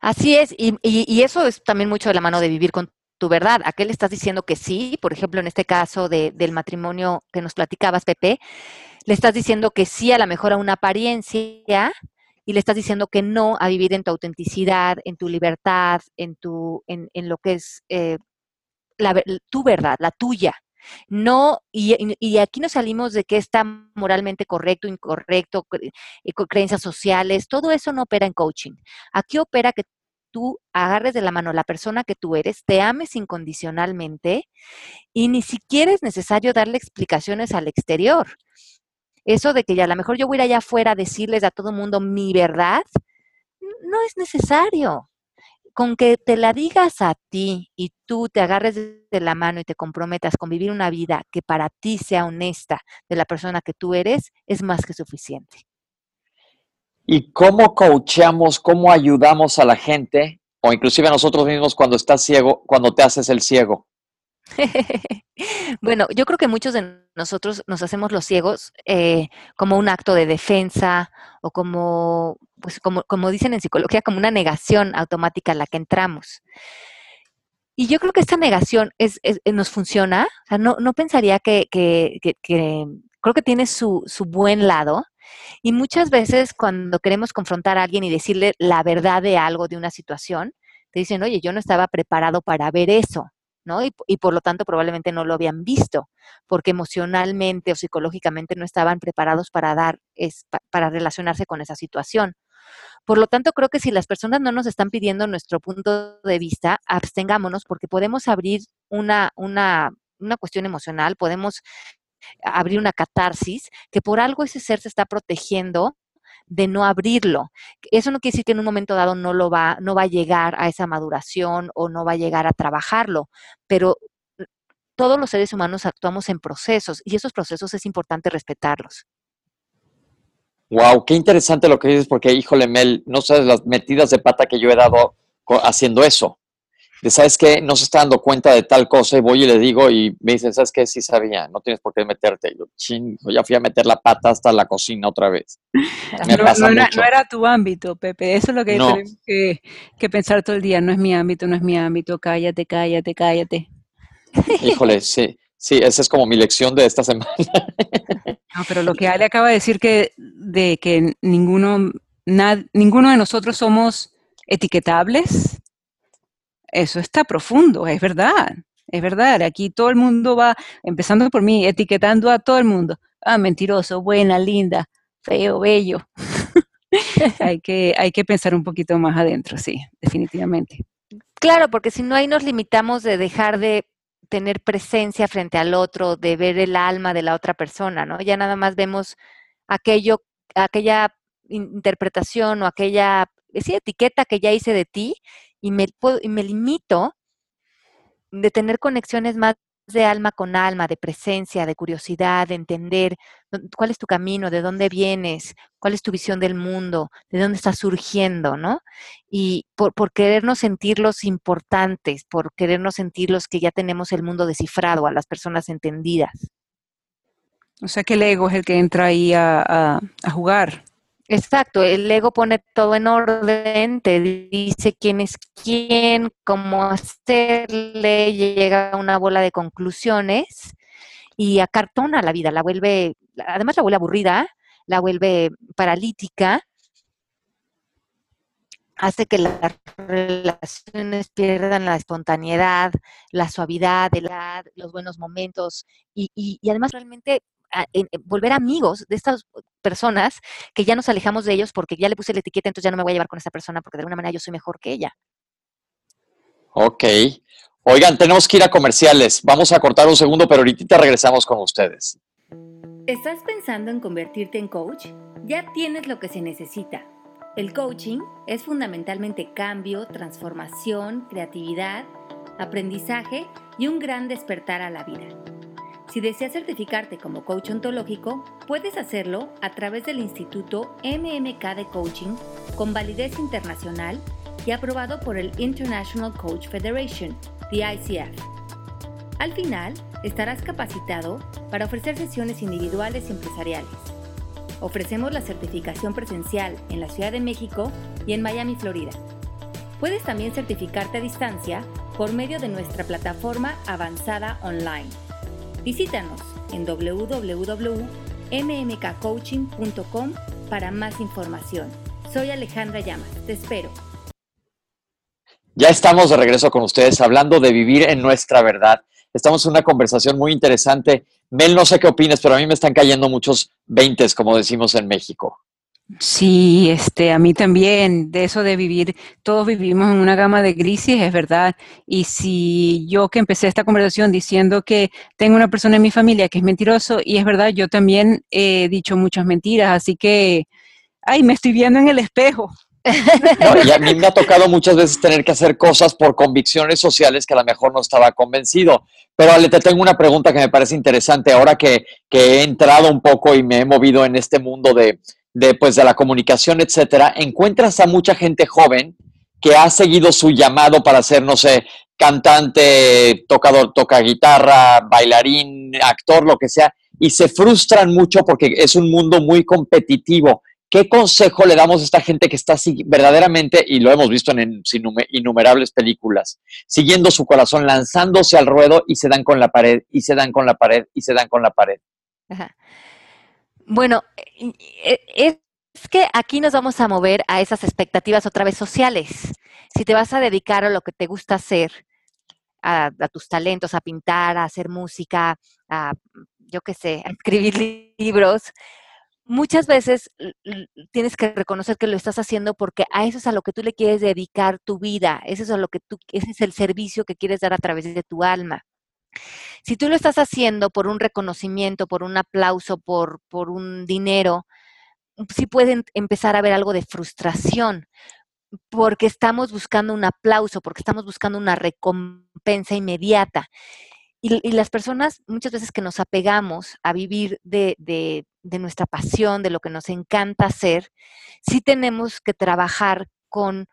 Así es, y, y, eso es también mucho de la mano de vivir con tu verdad. ¿A qué le estás diciendo que sí? Por ejemplo, en este caso de, del matrimonio que nos platicabas, Pepe, le estás diciendo que sí a la mejor a una apariencia y le estás diciendo que no a vivir en tu autenticidad, en tu libertad, en, tu, en, en lo que es eh, la, tu verdad, la tuya. No, y, aquí nos salimos de que está moralmente correcto, incorrecto, eh, creencias sociales, todo eso no opera en coaching. Aquí opera que tú agarres de la mano a la persona que tú eres, te ames incondicionalmente y ni siquiera es necesario darle explicaciones al exterior. Eso de que ya a lo mejor yo voy a ir allá afuera a decirles a todo el mundo mi verdad, no es necesario con que te la digas a ti y tú te agarres de la mano y te comprometas con vivir una vida que para ti sea honesta de la persona que tú eres, es más que suficiente. ¿Y cómo coacheamos, cómo ayudamos a la gente o inclusive a nosotros mismos cuando estás ciego, cuando te haces el ciego? bueno, yo creo que muchos de nosotros nos hacemos los ciegos eh, como un acto de defensa o como, pues como, como dicen en psicología, como una negación automática a la que entramos. Y yo creo que esta negación es, nos funciona. O sea, no, no pensaría que, que, que, que, creo que tiene su, su buen lado. Y muchas veces cuando queremos confrontar a alguien y decirle la verdad de algo, de una situación, te dicen, oye, yo no estaba preparado para ver eso. ¿No? Y, por lo tanto probablemente no lo habían visto, porque emocionalmente o psicológicamente no estaban preparados para dar, es, para relacionarse con esa situación. Por lo tanto, creo que si las personas no nos están pidiendo nuestro punto de vista, abstengámonos porque podemos abrir una, una, una cuestión emocional, podemos abrir una catarsis, que por algo ese ser se está protegiendo de no abrirlo. Eso no quiere decir que en un momento dado no lo va, no va a llegar a esa maduración o no va a llegar a trabajarlo, pero todos los seres humanos actuamos en procesos y esos procesos es importante respetarlos. Wow, qué interesante lo que dices, porque híjole, Mel, no sabes las metidas de pata que yo he dado haciendo eso de, ¿sabes qué? No se está dando cuenta de tal cosa y voy y le digo y me dicen, ¿sabes qué? Sí sabía, no tienes por qué meterte. yo, ching, ya fui a meter la pata hasta la cocina otra vez. no, era, tu ámbito, Pepe, eso es lo que tenemos que, pensar todo el día, no es mi ámbito, no es mi ámbito, cállate, cállate, cállate. Híjole, sí, sí, esa es como mi lección de esta semana. No, pero lo que Ale acaba de decir que de que ninguno, ninguno de nosotros somos etiquetables, eso está profundo, es verdad, es verdad. Aquí todo el mundo va, empezando por mí, etiquetando a todo el mundo. Ah, mentiroso, buena, linda, feo, bello. hay, que, hay que pensar un poquito más adentro, sí, definitivamente. Claro, porque si no ahí nos limitamos de dejar de tener presencia frente al otro, de ver el alma de la otra persona, ¿no? Ya nada más vemos aquello, aquella interpretación o aquella etiqueta que ya hice de ti y me, y me limito de tener conexiones más de alma con alma, de presencia, de curiosidad, de entender cuál es tu camino, de dónde vienes, cuál es tu visión del mundo, de dónde estás surgiendo, ¿no? Y por, por querernos sentirlos importantes, por querernos sentirlos que ya tenemos el mundo descifrado a las personas entendidas. O sea que el ego es el que entra ahí a jugar. Exacto, el ego pone todo en orden, te dice quién es quién, cómo hacerle, llega a una bola de conclusiones y acartona la vida, la vuelve, además la vuelve aburrida, la vuelve paralítica, hace que las relaciones pierdan la espontaneidad, la suavidad, los buenos momentos y, y además realmente volver amigos de estas personas que ya nos alejamos de ellos porque ya le puse la etiqueta, entonces ya no me voy a llevar con esa persona porque de alguna manera yo soy mejor que ella. Ok. Oigan, tenemos que ir a comerciales. Vamos a cortar un segundo, pero ahorita regresamos con ustedes. ¿Estás pensando en convertirte en coach? Ya tienes lo que se necesita. El coaching es fundamentalmente cambio, transformación, creatividad, aprendizaje y un gran despertar a la vida. Si deseas certificarte como coach ontológico, puedes hacerlo a través del Instituto MMK de Coaching con validez internacional y aprobado por el International Coach Federation, the ICF. Al final, estarás capacitado para ofrecer sesiones individuales y empresariales. Ofrecemos la certificación presencial en la Ciudad de México y en Miami, Florida. Puedes también certificarte a distancia por medio de nuestra plataforma avanzada online Visítanos en www.mmkcoaching.com para más información. Soy Alejandra Llamas, te espero. Ya estamos de regreso con ustedes hablando de vivir en nuestra verdad. Estamos en una conversación muy interesante. Mel, no sé qué opinas, pero a mí me están cayendo muchos veintes, como decimos en México. Sí, este, a mí también, de eso de vivir, todos vivimos en una gama de grises, es verdad. Y si yo que empecé esta conversación diciendo que tengo una persona en mi familia que es mentiroso, y es verdad, yo también he dicho muchas mentiras, así que, ay, me estoy viendo en el espejo. y a mí me ha tocado muchas veces tener que hacer cosas por convicciones sociales que a lo mejor no estaba convencido. Pero Ale, te tengo una pregunta que me parece interesante. Ahora que, que he entrado un poco y me he movido en este mundo de, de, pues, de la comunicación, etcétera, encuentras a mucha gente joven que ha seguido su llamado para ser, no sé, cantante, tocador, toca guitarra, bailarín, actor, lo que sea, y se frustran mucho porque es un mundo muy competitivo. ¿Qué consejo le damos a esta gente que está así verdaderamente, y lo hemos visto en innumerables películas, siguiendo su corazón, lanzándose al ruedo y se dan con la pared, y se dan con la pared, y se dan con la pared? Bueno, es que aquí nos vamos a mover a esas expectativas otra vez sociales. Si te vas a dedicar a lo que te gusta hacer, a, a tus talentos, a pintar, a hacer música, a, yo qué sé, a escribir libros, muchas veces tienes que reconocer que lo estás haciendo porque a eso es a lo que tú le quieres dedicar tu vida, eso es a lo que tú, ese es el servicio que quieres dar a través de tu alma. Si tú lo estás haciendo por un reconocimiento, por un aplauso, por, por un dinero, sí pueden empezar a haber algo de frustración, porque estamos buscando un aplauso, porque estamos buscando una recompensa inmediata. Y, las personas muchas veces que nos apegamos a vivir de, de nuestra pasión, de lo que nos encanta hacer, sí tenemos que trabajar con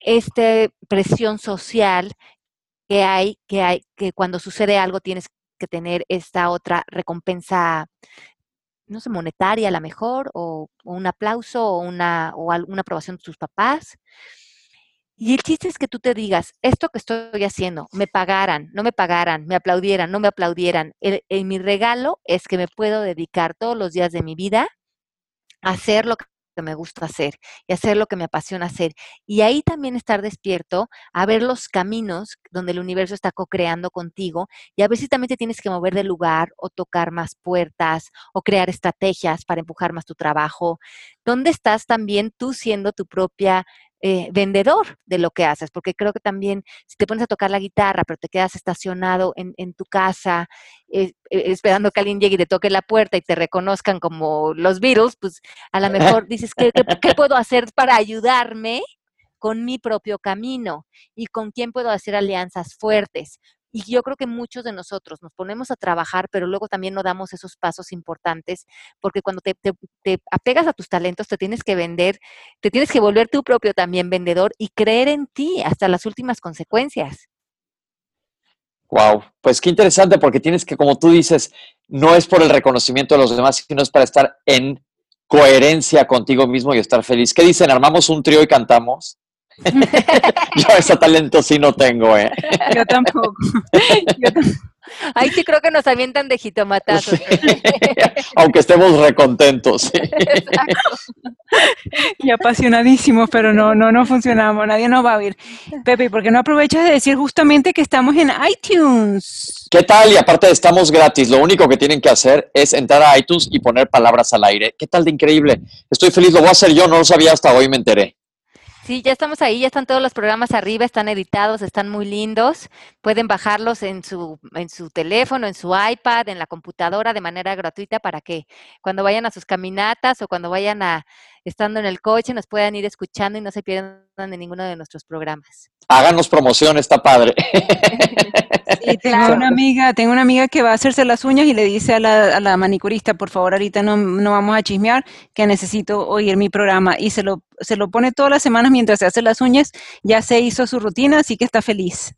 esta presión social que hay, que hay, que cuando sucede algo tienes que tener esta otra recompensa, no sé, monetaria a lo mejor, o, un aplauso, o una, o alguna aprobación de tus papás. Y el chiste es que tú te digas, esto que estoy haciendo, me pagaran, no me pagaran, me aplaudieran, no me aplaudieran. El, mi regalo es que me puedo dedicar todos los días de mi vida a hacer lo que me gusta hacer y hacer lo que me apasiona hacer. Y ahí también estar despierto a ver los caminos donde el universo está co-creando contigo y a ver si también te tienes que mover de lugar o tocar más puertas o crear estrategias para empujar más tu trabajo. ¿Dónde estás también tú siendo tu propia eh, vendedor de lo que haces, porque creo que también si te pones a tocar la guitarra, pero te quedas estacionado en, tu casa eh, eh, esperando que alguien llegue y te toque la puerta y te reconozcan como los Beatles, pues a lo mejor dices, ¿qué, qué puedo hacer para ayudarme? con mi propio camino y con quién puedo hacer alianzas fuertes. Y yo creo que muchos de nosotros nos ponemos a trabajar, pero luego también no damos esos pasos importantes, porque cuando te, apegas a tus talentos, te tienes que vender, te tienes que volver tu propio también vendedor y creer en ti hasta las últimas consecuencias. Wow, pues qué interesante, porque tienes que, como tú dices, no es por el reconocimiento de los demás, sino es para estar en coherencia contigo mismo y estar feliz. ¿Qué dicen? ¿Armamos un trío y cantamos? Yo ese talento sí no tengo, ¿eh? Yo tampoco. Ahí sí creo que nos avientan de jitomatazos. Aunque estemos recontentos. Y apasionadísimos, pero no, no, no funcionamos, nadie nos va a oír. Pepe, ¿por qué no aprovechas de decir justamente que estamos en iTunes? ¿Qué tal? Y aparte estamos gratis. Lo único que tienen que hacer es entrar a iTunes y poner palabras al aire. ¿Qué tal de increíble? Estoy feliz, lo voy a hacer yo, no lo sabía hasta hoy, me enteré. Sí, ya estamos ahí, ya están todos los programas arriba, están editados, están muy lindos. Pueden bajarlos en su, en su teléfono, en su iPad, en la computadora de manera gratuita para que cuando vayan a sus caminatas o cuando vayan a estando en el coche nos puedan ir escuchando y no se pierdan de ninguno de nuestros programas. Háganos promoción, está padre. Sí, tengo una amiga, tengo una amiga que va a hacerse las uñas y le dice a la, manicurista, por favor, ahorita no, no, vamos a chismear, que necesito oír mi programa. Y se lo, se lo pone todas las semanas mientras se hace las uñas, ya se hizo su rutina, así que está feliz.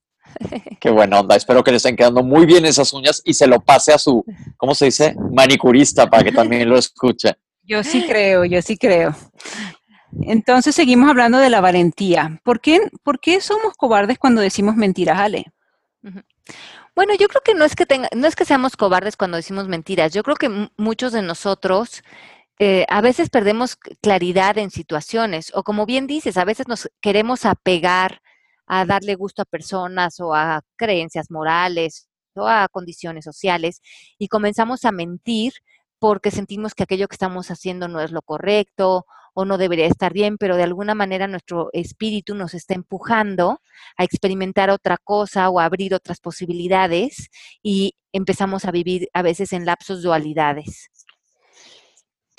Qué buena onda, espero que le estén quedando muy bien esas uñas y se lo pase a su, ¿cómo se dice? Manicurista para que también lo escuche. Yo sí creo, yo sí creo. Entonces seguimos hablando de la valentía. ¿Por qué, ¿Por qué somos cobardes cuando decimos mentiras, Ale? Bueno, yo creo que no es que tenga, no es que seamos cobardes cuando decimos mentiras. Yo creo que muchos de nosotros eh, a veces perdemos claridad en situaciones, o como bien dices, a veces nos queremos apegar a darle gusto a personas o a creencias morales o a condiciones sociales y comenzamos a mentir porque sentimos que aquello que estamos haciendo no es lo correcto o no debería estar bien, pero de alguna manera nuestro espíritu nos está empujando a experimentar otra cosa o a abrir otras posibilidades y empezamos a vivir a veces en lapsos dualidades.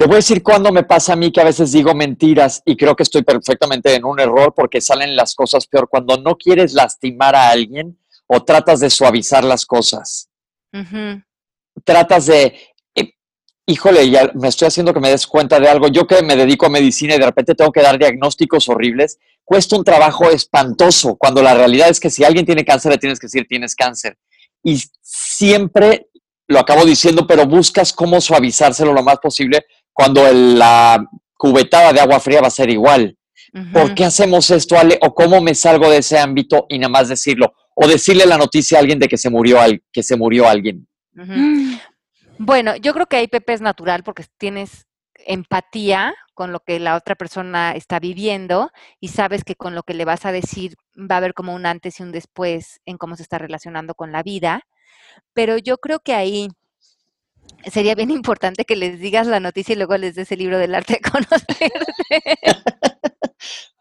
Te voy a decir cuándo me pasa a mí que a veces digo mentiras y creo que estoy perfectamente en un error porque salen las cosas peor. Cuando no quieres lastimar a alguien o tratas de suavizar las cosas. Tratas de, eh, híjole, ya me estoy haciendo que me des cuenta de algo. Yo que me dedico a medicina y de repente tengo que dar diagnósticos horribles, cuesta un trabajo espantoso cuando la realidad es que si alguien tiene cáncer le tienes que decir tienes cáncer. Y siempre lo acabo diciendo, pero buscas cómo suavizárselo lo más posible cuando la cubetada de agua fría va a ser igual. ¿Por qué hacemos esto, Ale? ¿O cómo me salgo de ese ámbito y nada más decirlo? O decirle la noticia a alguien de que se murió, que se murió alguien. Bueno, yo creo que ahí Pepe es natural porque tienes empatía con lo que la otra persona está viviendo y sabes que con lo que le vas a decir va a haber como un antes y un después en cómo se está relacionando con la vida. Pero yo creo que ahí sería bien importante que les digas la noticia y luego les des el libro del arte de conocerte.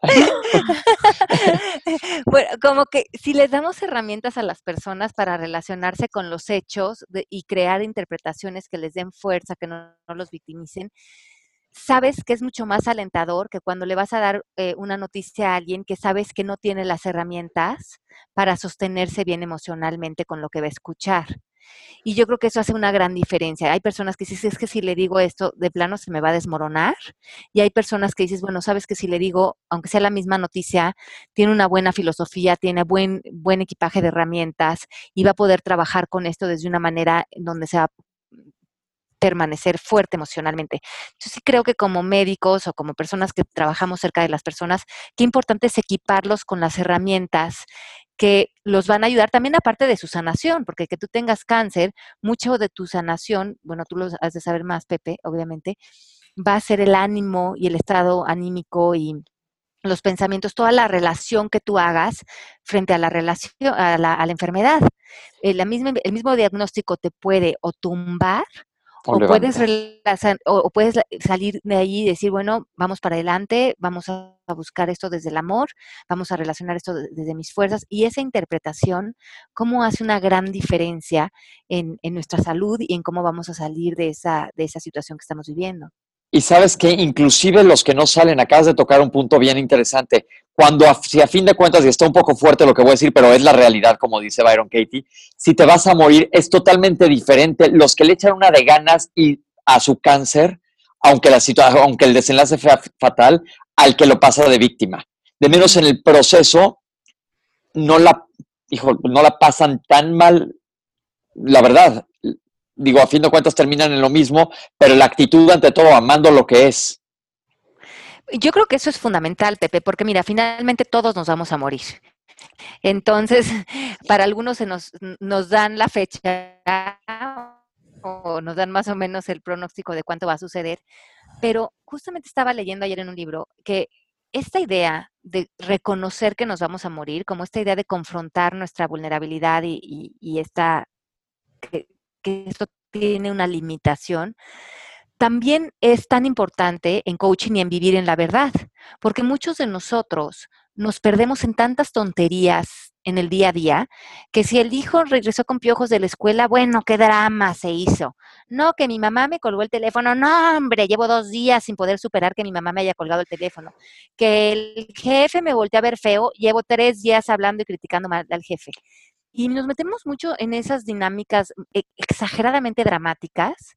bueno, como que si les damos herramientas a las personas para relacionarse con los hechos y crear interpretaciones que les den fuerza, que no, los victimicen, sabes que es mucho más alentador que cuando le vas a dar eh, una noticia a alguien que sabes que no tiene las herramientas para sostenerse bien emocionalmente con lo que va a escuchar. Y yo creo que eso hace una gran diferencia. Hay personas que dicen, es que si le digo esto, de plano se me va a desmoronar. Y hay personas que dices, bueno, sabes que si le digo, aunque sea la misma noticia, tiene una buena filosofía, tiene buen, buen equipaje de herramientas y va a poder trabajar con esto desde una manera donde sea permanecer fuerte emocionalmente. Yo sí creo que como médicos o como personas que trabajamos cerca de las personas, qué importante es equiparlos con las herramientas que los van a ayudar también aparte de su sanación, porque que tú tengas cáncer, mucho de tu sanación, bueno, tú lo has de saber más, Pepe, obviamente, va a ser el ánimo y el estado anímico y los pensamientos, toda la relación que tú hagas frente a la relación, a la, enfermedad. Eh, el mismo diagnóstico te puede o tumbar o, puedes, o, puedes salir de ahí y decir, bueno, vamos para adelante, vamos a buscar esto desde el amor, vamos a relacionar esto desde mis fuerzas. Y esa interpretación, cómo hace una gran diferencia en, en nuestra salud y en cómo vamos a salir de esa, de esa situación que estamos viviendo. Y sabes que inclusive los que no salen, acabas de tocar un punto bien interesante. Cuando, si a fin de cuentas, y está un poco fuerte lo que voy a decir, pero es la realidad, como dice Byron Katie, si te vas a morir es totalmente diferente. Los que le echan una de ganas y a su cáncer, aunque, la aunque el desenlace sea fatal, al que lo pasa de víctima. De menos en el proceso, no la, hijo, no la pasan tan mal, la verdad digo, a fin de cuentas terminan en lo mismo, pero la actitud ante todo, amando lo que es. Yo creo que eso es fundamental, Pepe, porque mira, finalmente todos nos vamos a morir. Entonces, para algunos se nos, nos dan la fecha o nos dan más o menos el pronóstico de cuánto va a suceder, pero justamente estaba leyendo ayer en un libro que esta idea de reconocer que nos vamos a morir, como esta idea de confrontar nuestra vulnerabilidad y, esta, esto tiene una limitación, también es tan importante en coaching y en vivir en la verdad, porque muchos de nosotros nos perdemos en tantas tonterías en el día a día, que si el hijo regresó con piojos de la escuela, bueno, qué drama se hizo. No, que mi mamá me colgó el teléfono, no, hombre, llevo dos días sin poder superar que mi mamá me haya colgado el teléfono. Que el jefe me volteó a ver feo, llevo tres días hablando y criticando mal al jefe. Y nos metemos mucho en esas dinámicas mm, e, exageradamente dramáticas,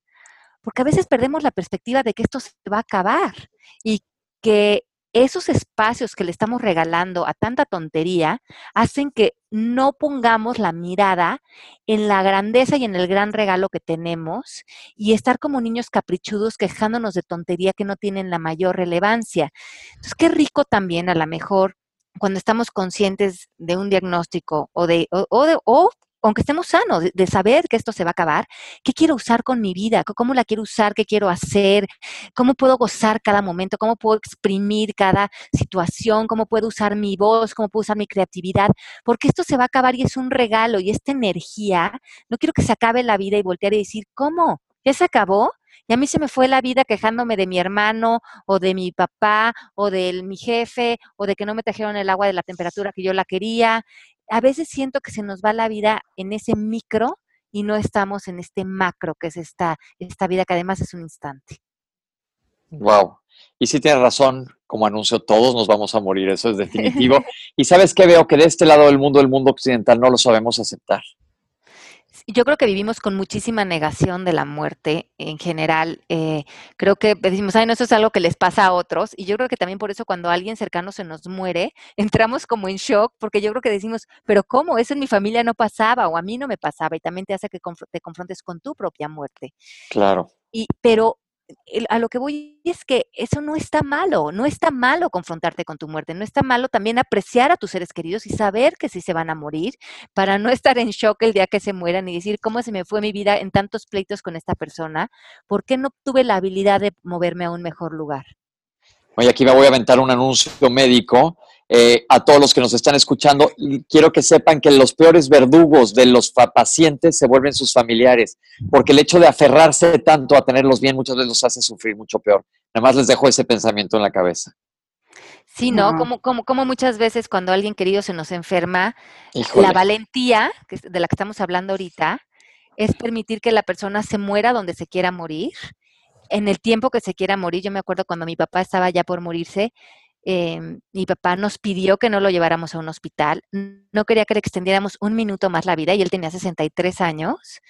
porque a veces perdemos la perspectiva de que esto se va a acabar y que esos espacios que le estamos regalando a tanta tontería hacen que no pongamos la mirada en la grandeza y en el gran regalo que tenemos y estar como niños caprichudos quejándonos de tontería que no tienen la mayor relevancia. Entonces, qué rico también a lo mejor cuando estamos conscientes de un diagnóstico o de, o, de, o aunque estemos sanos, de, saber que esto se va a acabar, ¿qué quiero usar con mi vida? ¿Cómo la quiero usar? ¿Qué quiero hacer? ¿Cómo puedo gozar cada momento? ¿Cómo puedo exprimir cada situación? ¿Cómo puedo usar mi voz? ¿Cómo puedo usar mi creatividad? Porque esto se va a acabar y es un regalo y esta energía, no quiero que se acabe la vida y voltear y decir, ¿cómo? ¿Ya se acabó? Y a mí se me fue la vida quejándome de mi hermano o de mi papá o de mi jefe o de que no me trajeron el agua de la temperatura que yo la quería. A veces siento que se nos va la vida en ese micro y no estamos en este macro que es esta, esta vida que además es un instante. Wow. Y sí tienes razón, como anuncio, todos nos vamos a morir, eso es definitivo. y sabes qué veo que de este lado del mundo, el mundo occidental, no lo sabemos aceptar. Yo creo que vivimos con muchísima negación de la muerte en general. Eh, creo que decimos, ay, no, eso es algo que les pasa a otros. Y yo creo que también por eso cuando alguien cercano se nos muere, entramos como en shock, porque yo creo que decimos, pero ¿cómo? Eso en mi familia no pasaba o a mí no me pasaba. Y también te hace que te confrontes con tu propia muerte. Claro. Y, pero a lo que voy es que eso no está malo, no está malo confrontarte con tu muerte, no está malo también apreciar a tus seres queridos y saber que sí se van a morir para no estar en shock el día que se mueran y decir cómo se me fue mi vida en tantos pleitos con esta persona, ¿por qué no tuve la habilidad de moverme a un mejor lugar? Oye, aquí me voy a aventar un anuncio médico eh, a todos los que nos están escuchando. quiero que sepan que los peores verdugos de los pacientes se vuelven sus familiares, porque el hecho de aferrarse tanto a tenerlos bien muchas veces los hace sufrir mucho peor. Nada más les dejo ese pensamiento en la cabeza. Sí, ¿no? Como, como, como muchas veces cuando alguien querido se nos enferma, la valentía, de la que estamos hablando ahorita, es permitir que la persona se muera donde se quiera morir, en el tiempo que se quiera morir. Yo me acuerdo cuando mi papá estaba ya por morirse, Em, mi papá nos pidió que no lo lleváramos a un hospital, no quería que le extendiéramos un minuto más la vida y él tenía 63 años.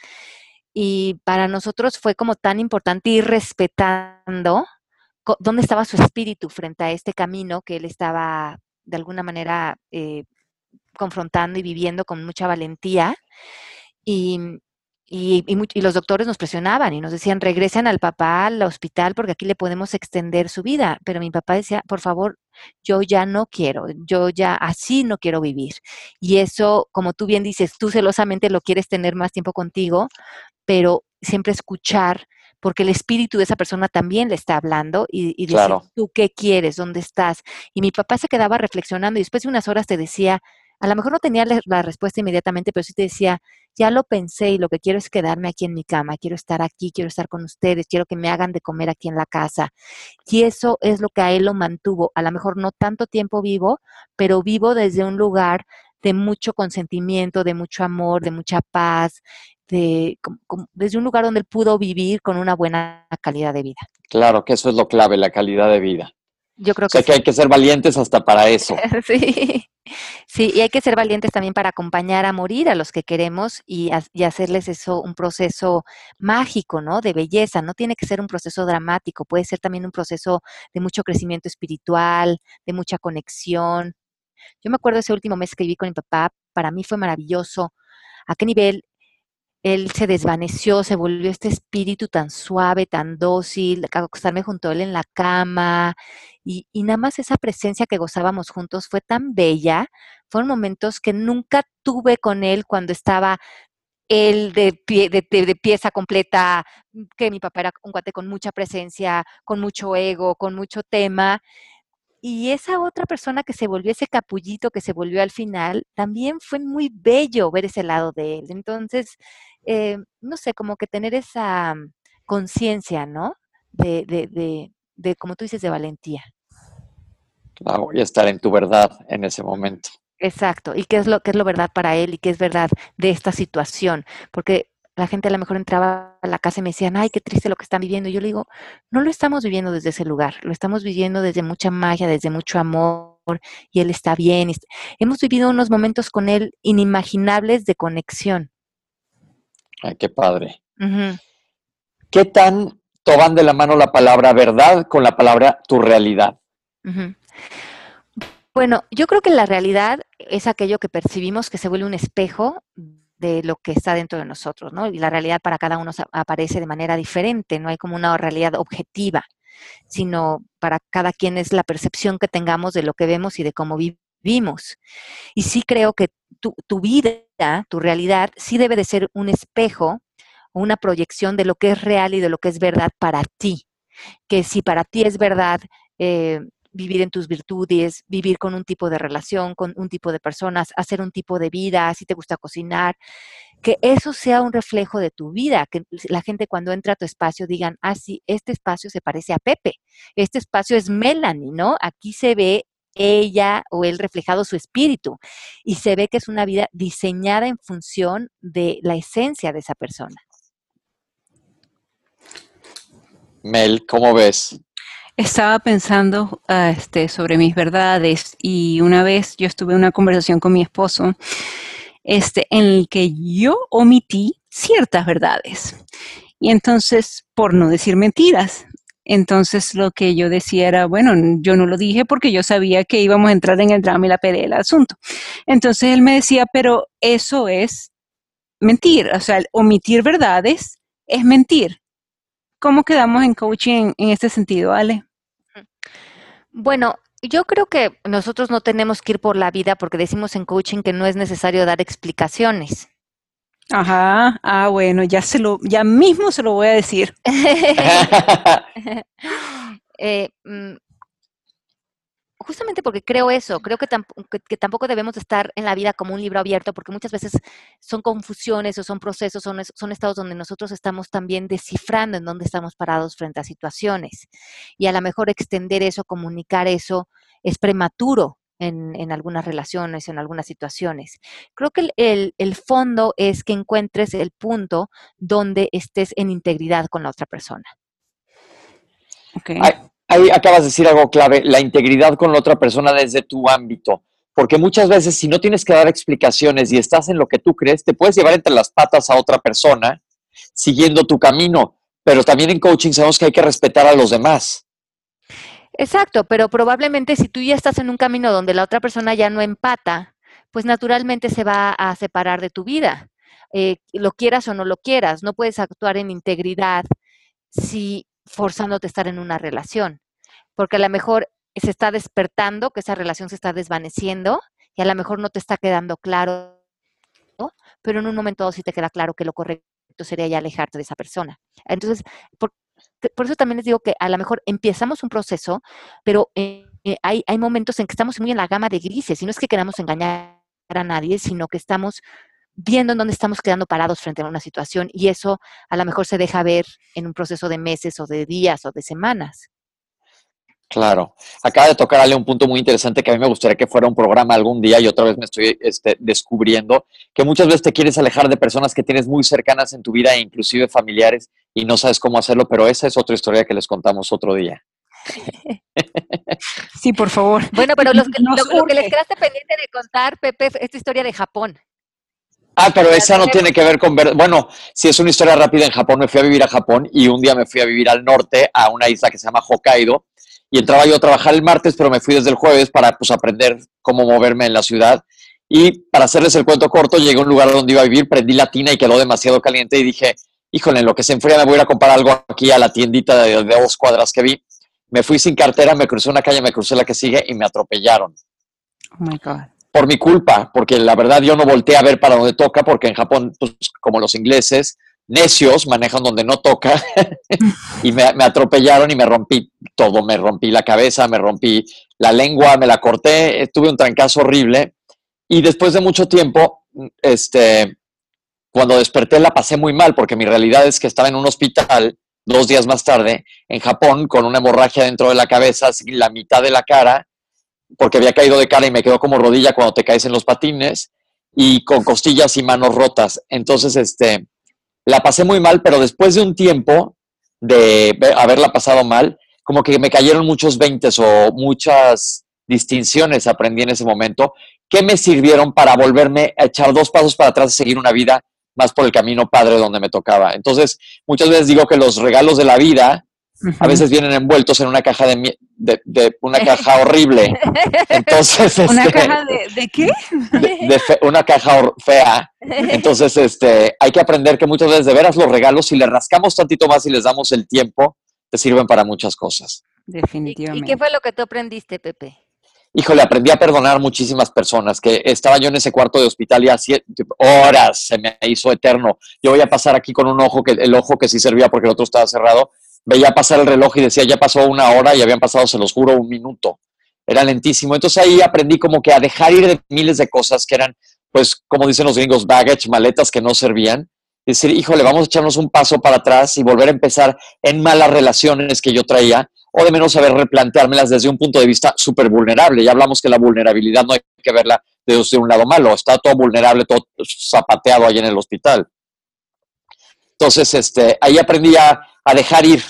Y para nosotros fue como tan importante ir respetando dónde estaba su espíritu frente a este camino que él estaba de alguna manera eh, confrontando y viviendo con mucha valentía. Y, y, los doctores nos presionaban y nos decían, regresen al papá al hospital porque aquí le podemos extender su vida. Pero mi papá decía, por favor, yo ya no quiero, yo ya así no quiero vivir. Y eso, como tú bien dices, tú celosamente lo quieres tener más tiempo contigo, pero siempre escuchar, porque el espíritu de esa persona también le está hablando y, y decir, tú qué quieres, dónde estás. Y mi papá se quedaba reflexionando y después de unas horas te decía, a lo mejor no tenía la respuesta inmediatamente, pero sí te decía, ya lo pensé y lo que quiero es quedarme aquí en mi cama, quiero estar aquí, quiero estar con ustedes, quiero que me hagan de comer aquí en la casa. Y eso es lo que a él lo mantuvo, a lo mejor no tanto tiempo vivo, pero vivo desde un lugar de mucho consentimiento, de mucho amor, de mucha paz, de, desde un lugar donde él pudo vivir con una buena calidad de vida. Claro que eso es lo clave, la calidad de vida. Yo creo o sea que, hay que ser valientes hasta para eso. sí. Sí, y hay que ser valientes también para acompañar a morir a los que queremos y, y, hacerles eso un proceso mágico, ¿no? De belleza. No tiene que ser un proceso dramático, puede ser también un proceso de mucho crecimiento espiritual, de mucha conexión. Yo me acuerdo ese último mes que viví con mi papá, para mí fue maravilloso. ¿A qué nivel él se desvaneció, se volvió este espíritu tan suave, tan dócil, acostarme junto a él en la cama, y, nada más esa presencia que gozábamos juntos fue tan bella, fueron momentos que nunca tuve con él cuando estaba él de, pie, de, pieza completa, que mi papá era un cuate con mucha presencia, con mucho ego, con mucho tema, y esa otra persona que se volvió ese capullito que se volvió al final, también fue muy bello ver ese lado de él. Entonces, eh, no sé, como que tener esa mm, conciencia, ¿no? De, de, de, de, como tú dices, de valentía. Claro, y estar en tu verdad en ese momento. Exacto, y qué es lo que es lo verdad para él y qué es verdad de esta situación, porque la gente a lo mejor entraba a la casa y me decían, ay, qué triste lo que están viviendo. Y yo le digo, no lo estamos viviendo desde ese lugar, lo estamos viviendo desde mucha magia, desde mucho amor, y él está bien. Hemos vivido unos momentos con él inimaginables de conexión. Ay, qué padre. ¿Qué tan toman de la mano la palabra verdad con la palabra tu realidad? Bueno, yo creo que la realidad es aquello que percibimos que se vuelve un espejo de lo que está dentro de nosotros, ¿no? Y la realidad para cada uno aparece de manera diferente, no hay como una realidad objetiva, sino para cada quien es la percepción que tengamos de lo que vemos y de cómo vivimos. Y sí creo que tu, tu vida, tu realidad, sí debe de ser un espejo una proyección de lo que es real y de lo que es verdad para ti. Que si para ti es verdad eh, vivir en tus virtudes, vivir con un tipo de relación, con un tipo de personas, hacer un tipo de vida, si te gusta cocinar, que eso sea un reflejo de tu vida, que la gente cuando entra a tu espacio digan, ah, sí, este espacio se parece a Pepe, este espacio es Melanie, ¿no? Aquí se ve ella o él reflejado su espíritu y se ve que es una vida diseñada en función de la esencia de esa persona. Mel, ¿cómo ves? Estaba pensando uh, este, sobre mis verdades y una vez yo estuve en una conversación con mi esposo este, en el que yo omití ciertas verdades. Y entonces, por no decir mentiras, entonces lo que yo decía era, bueno, yo no lo dije porque yo sabía que íbamos a entrar en el drama y la pelea del asunto. Entonces él me decía, pero eso es mentir, o sea, omitir verdades es mentir. ¿Cómo quedamos en coaching en, este sentido, Ale? Bueno, yo creo que nosotros no tenemos que ir por la vida porque decimos en coaching que no es necesario dar explicaciones. Ajá, ah, bueno, ya se lo, ya mismo se lo voy a decir. eh, mm, justamente porque creo eso, creo que, que, tampoco debemos estar en la vida como un libro abierto, porque muchas veces son confusiones o son procesos, son, son estados donde nosotros estamos también descifrando en dónde estamos parados frente a situaciones. Y a lo mejor extender eso, comunicar eso, es prematuro. En, en algunas relaciones, en algunas situaciones. Creo que el, el fondo es que encuentres el punto donde estés en integridad con la otra persona. Okay ahí acabas de decir algo clave, la integridad con la otra persona desde tu ámbito. Porque muchas veces si no tienes que dar explicaciones y estás en lo que tú crees, te puedes llevar entre las patas a otra persona siguiendo tu camino. Pero también en coaching sabemos que hay que respetar a los demás. Exacto, pero probablemente si tú ya estás en un camino donde la otra persona ya no empata, pues naturalmente se va a separar de tu vida. Eh, lo quieras o no lo quieras, no puedes actuar en integridad si forzándote a estar en una relación, porque a lo mejor se está despertando, que esa relación se está desvaneciendo y a lo mejor no te está quedando claro, pero en un momento sí te queda claro que lo correcto sería ya alejarte de esa persona. Entonces, por, eso también les digo que a lo mejor empezamos un proceso, pero eh, eh, hay, hay momentos en que estamos muy en la gama de grises, y no es que queramos engañar a nadie, sino que estamos viendo en dónde estamos quedando parados frente a una situación y eso a lo mejor se deja ver en un proceso de meses o de días o de semanas. Claro. Acaba de tocarle un punto muy interesante que a mí me gustaría que fuera un programa algún día y otra vez me estoy este, descubriendo que muchas veces te quieres alejar de personas que tienes muy cercanas en tu vida e inclusive familiares y no sabes cómo hacerlo, pero esa es otra historia que les contamos otro día. Sí, por favor. Bueno, pero los que, lo que les quedaste pendiente de contar, Pepe, esta historia de Japón. Ah, pero esa no tiene que ver con ver. Bueno, si es una historia rápida en Japón, me fui a vivir a Japón y un día me fui a vivir al norte, a una isla que se llama Hokkaido, y entraba yo a trabajar el martes, pero me fui desde el jueves para pues, aprender cómo moverme en la ciudad. Y para hacerles el cuento corto, llegué a un lugar donde iba a vivir, prendí la tina y quedó demasiado caliente y dije, híjole, en lo que se enfría me voy a ir a comprar algo aquí a la tiendita de, de dos cuadras que vi. Me fui sin cartera, me crucé una calle, me crucé la que sigue y me atropellaron. Oh my God por mi culpa, porque la verdad yo no volteé a ver para donde toca, porque en Japón, pues, como los ingleses, necios manejan donde no toca, y me, atropellaron y me rompí todo, me rompí la cabeza, me rompí la lengua, me la corté, tuve un trancazo horrible, y después de mucho tiempo, este, cuando desperté la pasé muy mal, porque mi realidad es que estaba en un hospital dos días más tarde, en Japón, con una hemorragia dentro de la cabeza, la mitad de la cara, porque había caído de cara y me quedó como rodilla cuando te caes en los patines y con costillas y manos rotas. Entonces, este, la pasé muy mal, pero después de un tiempo de haberla pasado mal, como que me cayeron muchos veintes o muchas distinciones aprendí en ese momento que me sirvieron para volverme a echar dos pasos para atrás y seguir una vida más por el camino padre donde me tocaba. Entonces, muchas veces digo que los regalos de la vida a veces vienen envueltos en una caja de, de, una caja horrible. Entonces, ¿Una este, caja de, qué? De, una caja fea. Entonces, este, hay que aprender que muchas veces de veras los regalos, si le rascamos tantito más y les damos el tiempo, te sirven para muchas cosas. Definitivamente. ¿Y qué fue lo que tú aprendiste, Pepe? Híjole, aprendí a perdonar muchísimas personas, que estaba yo en ese cuarto de hospital y así horas se me hizo eterno. Yo voy a pasar aquí con un ojo, que el ojo que sí servía porque el otro estaba cerrado, veía pasar el reloj y decía, ya pasó una hora y habían pasado, se los juro, un minuto. Era lentísimo. Entonces ahí aprendí como que a dejar ir de miles de cosas que eran, pues, como dicen los gringos, baggage, maletas que no servían. Decir, híjole, vamos a echarnos un paso para atrás y volver a empezar en malas relaciones que yo traía, o de menos saber replanteármelas desde un punto de vista súper vulnerable. Ya hablamos que la vulnerabilidad no hay que verla desde un lado malo, está todo vulnerable, todo zapateado ahí en el hospital. Entonces, este, ahí aprendí a, a dejar ir,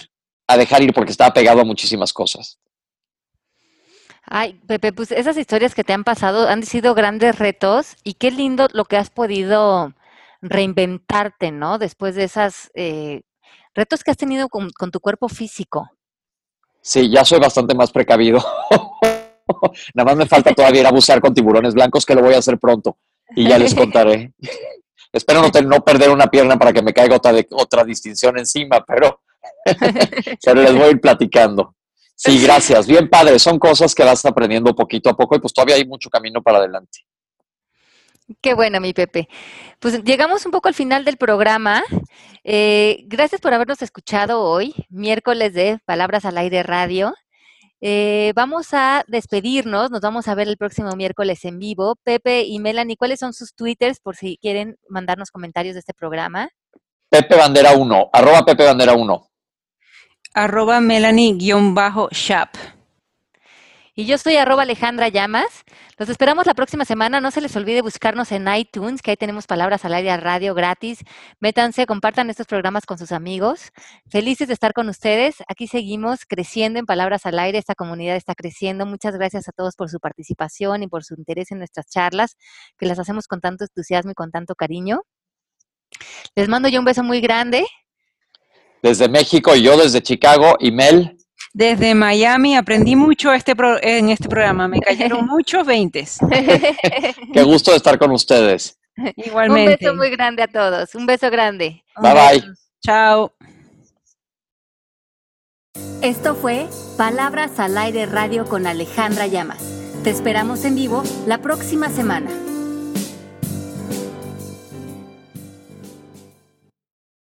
a dejar ir porque estaba pegado a muchísimas cosas. Ay, Pepe, pues esas historias que te han pasado han sido grandes retos y qué lindo lo que has podido reinventarte, ¿no? Después de esos eh, retos que has tenido con, con, tu cuerpo físico. Sí, ya soy bastante más precavido. Nada más me falta todavía ir a bucear con tiburones blancos, que lo voy a hacer pronto y ya les contaré. Espero no, no, perder una pierna para que me caiga otra, de, otra distinción encima, pero, pero les voy a ir platicando. Sí, gracias. Bien padre. Son cosas que vas aprendiendo poquito a poco y pues todavía hay mucho camino para adelante. Qué bueno, mi Pepe. Pues llegamos un poco al final del programa. Eh, gracias por habernos escuchado hoy, miércoles de Palabras al Aire Radio. Eh, vamos a despedirnos, nos vamos a ver el próximo miércoles en vivo. Pepe y Melanie, ¿cuáles son sus twitters por si quieren mandarnos comentarios de este programa? Pepe Bandera 1, arroba Pepe Bandera 1 arroba Melanie-shap. Y yo soy arroba Alejandra Llamas. Los esperamos la próxima semana. No se les olvide buscarnos en iTunes, que ahí tenemos palabras al aire radio gratis. Métanse, compartan estos programas con sus amigos. Felices de estar con ustedes. Aquí seguimos creciendo en palabras al aire. Esta comunidad está creciendo. Muchas gracias a todos por su participación y por su interés en nuestras charlas, que las hacemos con tanto entusiasmo y con tanto cariño. Les mando yo un beso muy grande desde México y yo desde Chicago. Y Mel. Desde Miami aprendí mucho este en este programa. Me cayeron muchos veintes. Qué gusto de estar con ustedes. Igualmente. Un beso muy grande a todos. Un beso grande. Bye bye. Chao. Esto fue Palabras al Aire Radio con Alejandra Llamas. Te esperamos en vivo la próxima semana.